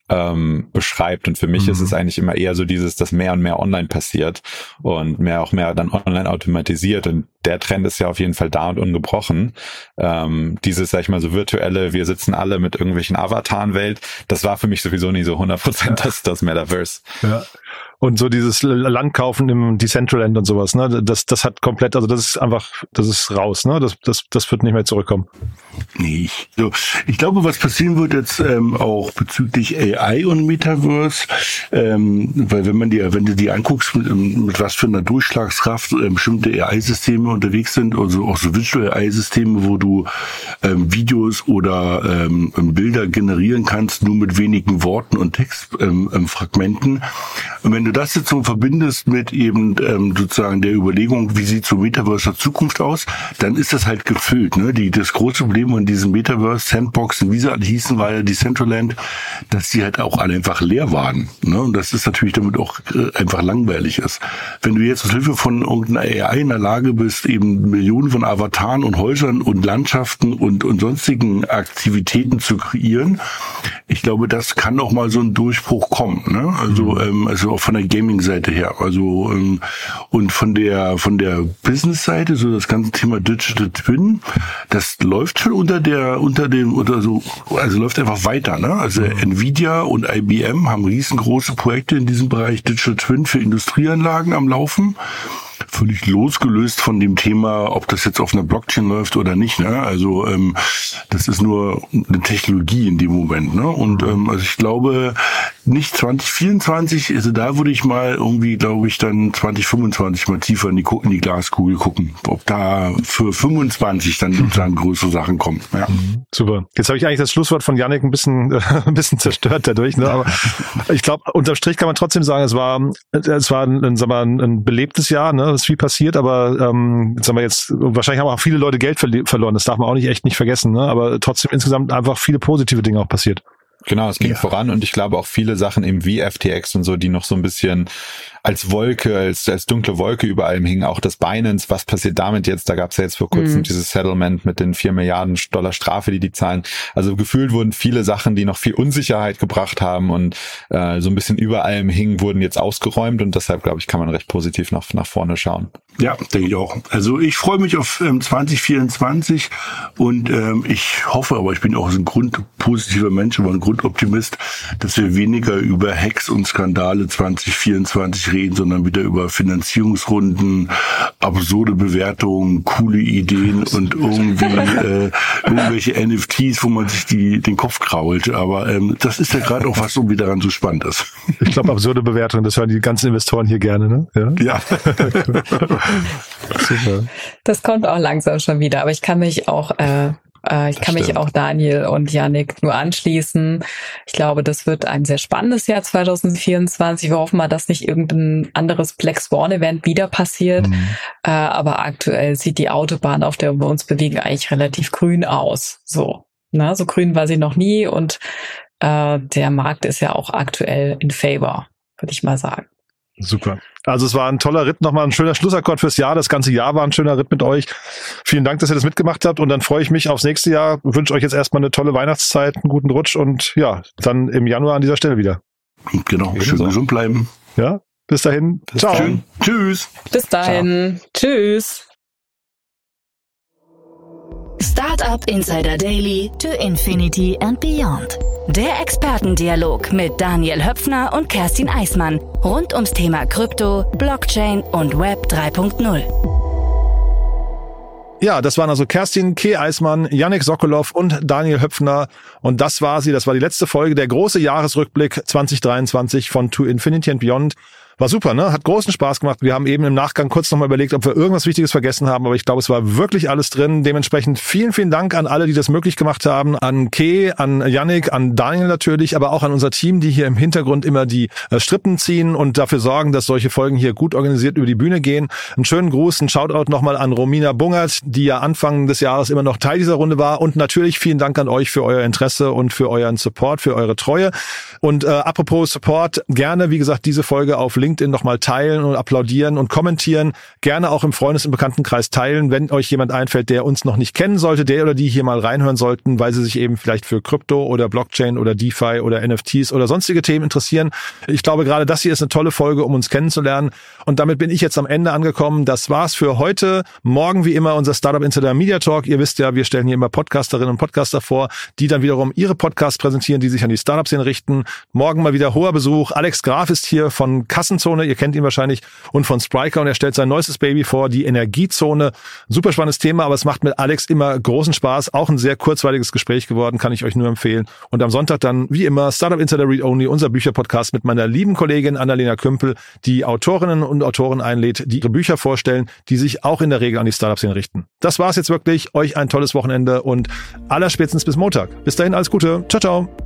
ähm, beschreibt. Und für mich mhm. ist es eigentlich immer eher so dieses, dass mehr und mehr online passiert und mehr auch mehr dann online automatisiert. Und der Trend ist ja auf jeden Fall da und ungebrochen. Ähm, dieses, sag ich mal, so virtuelle, wir sitzen alle mit irgendwelchen Avataren-Welt, das war für mich sowieso nie so 100 Prozent das, das Metaverse. Ja und so dieses Land kaufen im Decentraland und sowas, ne? Das, das hat komplett, also das ist einfach, das ist raus, ne? Das, das, das wird nicht mehr zurückkommen. Nee, so, ich glaube, was passieren wird jetzt ähm, auch bezüglich AI und Metaverse, ähm, weil wenn man dir, wenn du dir anguckst, mit, ähm, mit was für einer Durchschlagskraft äh, bestimmte AI-Systeme unterwegs sind, also auch so Visual AI-Systeme, wo du ähm, Videos oder ähm, Bilder generieren kannst, nur mit wenigen Worten und Textfragmenten. Ähm, ähm, und wenn du das jetzt so verbindest mit eben ähm, sozusagen der Überlegung, wie sieht so Metaverse der Zukunft aus, dann ist das halt gefüllt. Ne? Die, das große Problem von diesen Metaverse, Sandboxen, wie sie alle hießen, war ja die Centraland, dass sie halt auch alle einfach leer waren. Ne? Und das ist natürlich damit auch äh, einfach langweilig ist. Wenn du jetzt mit Hilfe von irgendeiner AI in der Lage bist, eben Millionen von Avataren und Häusern und Landschaften und, und sonstigen Aktivitäten zu kreieren, ich glaube, das kann auch mal so ein Durchbruch kommen. Ne? Also, mhm. ähm, also auch von der Gaming-Seite her. Also ähm, und von der von der Business-Seite, so das ganze Thema Digital Twin, das läuft schon unter der unter dem oder so, also läuft einfach weiter. Ne? Also mhm. Nvidia und IBM haben riesengroße Projekte in diesem Bereich Digital Twin für Industrieanlagen am Laufen völlig losgelöst von dem Thema, ob das jetzt auf einer Blockchain läuft oder nicht. Ne? Also ähm, das ist nur eine Technologie in dem Moment. Ne? Und ähm, also ich glaube, nicht 2024, also da würde ich mal irgendwie, glaube ich, dann 2025 mal tiefer in die, in die Glaskugel gucken, ob da für 25 dann sozusagen größere Sachen kommen. Ja. Mhm. Super. Jetzt habe ich eigentlich das Schlusswort von Yannick ein bisschen, äh, ein bisschen zerstört dadurch. Ne? Aber ich glaube, unterm Strich kann man trotzdem sagen, es war, es war ein, sagen wir, ein belebtes Jahr. Ne? Ist viel passiert, aber ähm, sagen wir jetzt, wahrscheinlich haben auch viele Leute Geld verloren. Das darf man auch nicht echt nicht vergessen. Ne? Aber trotzdem insgesamt einfach viele positive Dinge auch passiert. Genau, es ging ja. voran und ich glaube auch viele Sachen eben wie FTX und so, die noch so ein bisschen als Wolke, als, als dunkle Wolke über allem hingen. Auch das Binance, was passiert damit jetzt? Da gab es ja jetzt vor kurzem mhm. dieses Settlement mit den vier Milliarden Dollar Strafe, die die zahlen. Also gefühlt wurden viele Sachen, die noch viel Unsicherheit gebracht haben und äh, so ein bisschen über allem hingen, wurden jetzt ausgeräumt und deshalb, glaube ich, kann man recht positiv nach, nach vorne schauen. Ja, denke ich auch. Also ich freue mich auf ähm, 2024 und ähm, ich hoffe, aber ich bin auch so ein grundpositiver Mensch, aber ein Grundoptimist, dass wir weniger über Hacks und Skandale 2024 reden, sondern wieder über Finanzierungsrunden, absurde Bewertungen, coole Ideen und irgendwie äh, irgendwelche NFTs, wo man sich die, den Kopf krault. Aber ähm, das ist ja gerade auch was so wie daran so spannend ist. Ich glaube, absurde Bewertungen, das hören die ganzen Investoren hier gerne, ne? Ja. ja. Super. Das kommt auch langsam schon wieder, aber ich kann mich auch äh, äh, ich das kann stimmt. mich auch Daniel und Yannick nur anschließen. Ich glaube, das wird ein sehr spannendes Jahr 2024. Wir hoffen mal, dass nicht irgendein anderes Black Swan Event wieder passiert. Mhm. Äh, aber aktuell sieht die Autobahn, auf der wir uns bewegen, eigentlich relativ grün aus. So, na, so grün war sie noch nie und äh, der Markt ist ja auch aktuell in Favor, würde ich mal sagen. Super. Also es war ein toller Ritt, nochmal ein schöner Schlussakkord fürs Jahr. Das ganze Jahr war ein schöner Ritt mit euch. Vielen Dank, dass ihr das mitgemacht habt und dann freue ich mich aufs nächste Jahr. Wünsche euch jetzt erstmal eine tolle Weihnachtszeit, einen guten Rutsch und ja, dann im Januar an dieser Stelle wieder. Genau, schön gesund bleiben. Ja, bis dahin. Bis Ciao. Schön. Tschüss. Bis dahin. Ciao. Tschüss. Startup Insider Daily to Infinity and Beyond. Der Expertendialog mit Daniel Höpfner und Kerstin Eismann rund ums Thema Krypto, Blockchain und Web 3.0. Ja, das waren also Kerstin K. Eismann, Yannick Sokolov und Daniel Höpfner. Und das war sie. Das war die letzte Folge, der große Jahresrückblick 2023 von To Infinity and Beyond. War super, ne? Hat großen Spaß gemacht. Wir haben eben im Nachgang kurz nochmal überlegt, ob wir irgendwas Wichtiges vergessen haben, aber ich glaube, es war wirklich alles drin. Dementsprechend vielen, vielen Dank an alle, die das möglich gemacht haben. An Kay, an Yannick, an Daniel natürlich, aber auch an unser Team, die hier im Hintergrund immer die äh, Strippen ziehen und dafür sorgen, dass solche Folgen hier gut organisiert über die Bühne gehen. Einen schönen Gruß, einen Shoutout nochmal an Romina Bungert, die ja Anfang des Jahres immer noch Teil dieser Runde war. Und natürlich vielen Dank an euch für euer Interesse und für euren Support, für eure Treue. Und äh, apropos Support, gerne, wie gesagt, diese Folge auf LinkedIn nochmal teilen und applaudieren und kommentieren. Gerne auch im Freundes- und Bekanntenkreis teilen, wenn euch jemand einfällt, der uns noch nicht kennen sollte, der oder die hier mal reinhören sollten, weil sie sich eben vielleicht für Krypto oder Blockchain oder DeFi oder NFTs oder sonstige Themen interessieren. Ich glaube, gerade das hier ist eine tolle Folge, um uns kennenzulernen. Und damit bin ich jetzt am Ende angekommen. Das war's für heute. Morgen wie immer unser Startup Insider Media Talk. Ihr wisst ja, wir stellen hier immer Podcasterinnen und Podcaster vor, die dann wiederum ihre Podcasts präsentieren, die sich an die Startup-Szene richten. Morgen mal wieder hoher Besuch. Alex Graf ist hier von Kassenzone. Ihr kennt ihn wahrscheinlich und von Spriker und er stellt sein neuestes Baby vor, die Energiezone. Super spannendes Thema, aber es macht mit Alex immer großen Spaß. Auch ein sehr kurzweiliges Gespräch geworden, kann ich euch nur empfehlen. Und am Sonntag dann, wie immer, Startup Insider Read Only, unser Bücherpodcast mit meiner lieben Kollegin Annalena Kümpel, die Autorinnen und Autoren einlädt, die ihre Bücher vorstellen, die sich auch in der Regel an die Startup-Szene richten. Das war's jetzt wirklich. Euch ein tolles Wochenende und allerspätestens bis Montag. Bis dahin alles Gute. Ciao, ciao.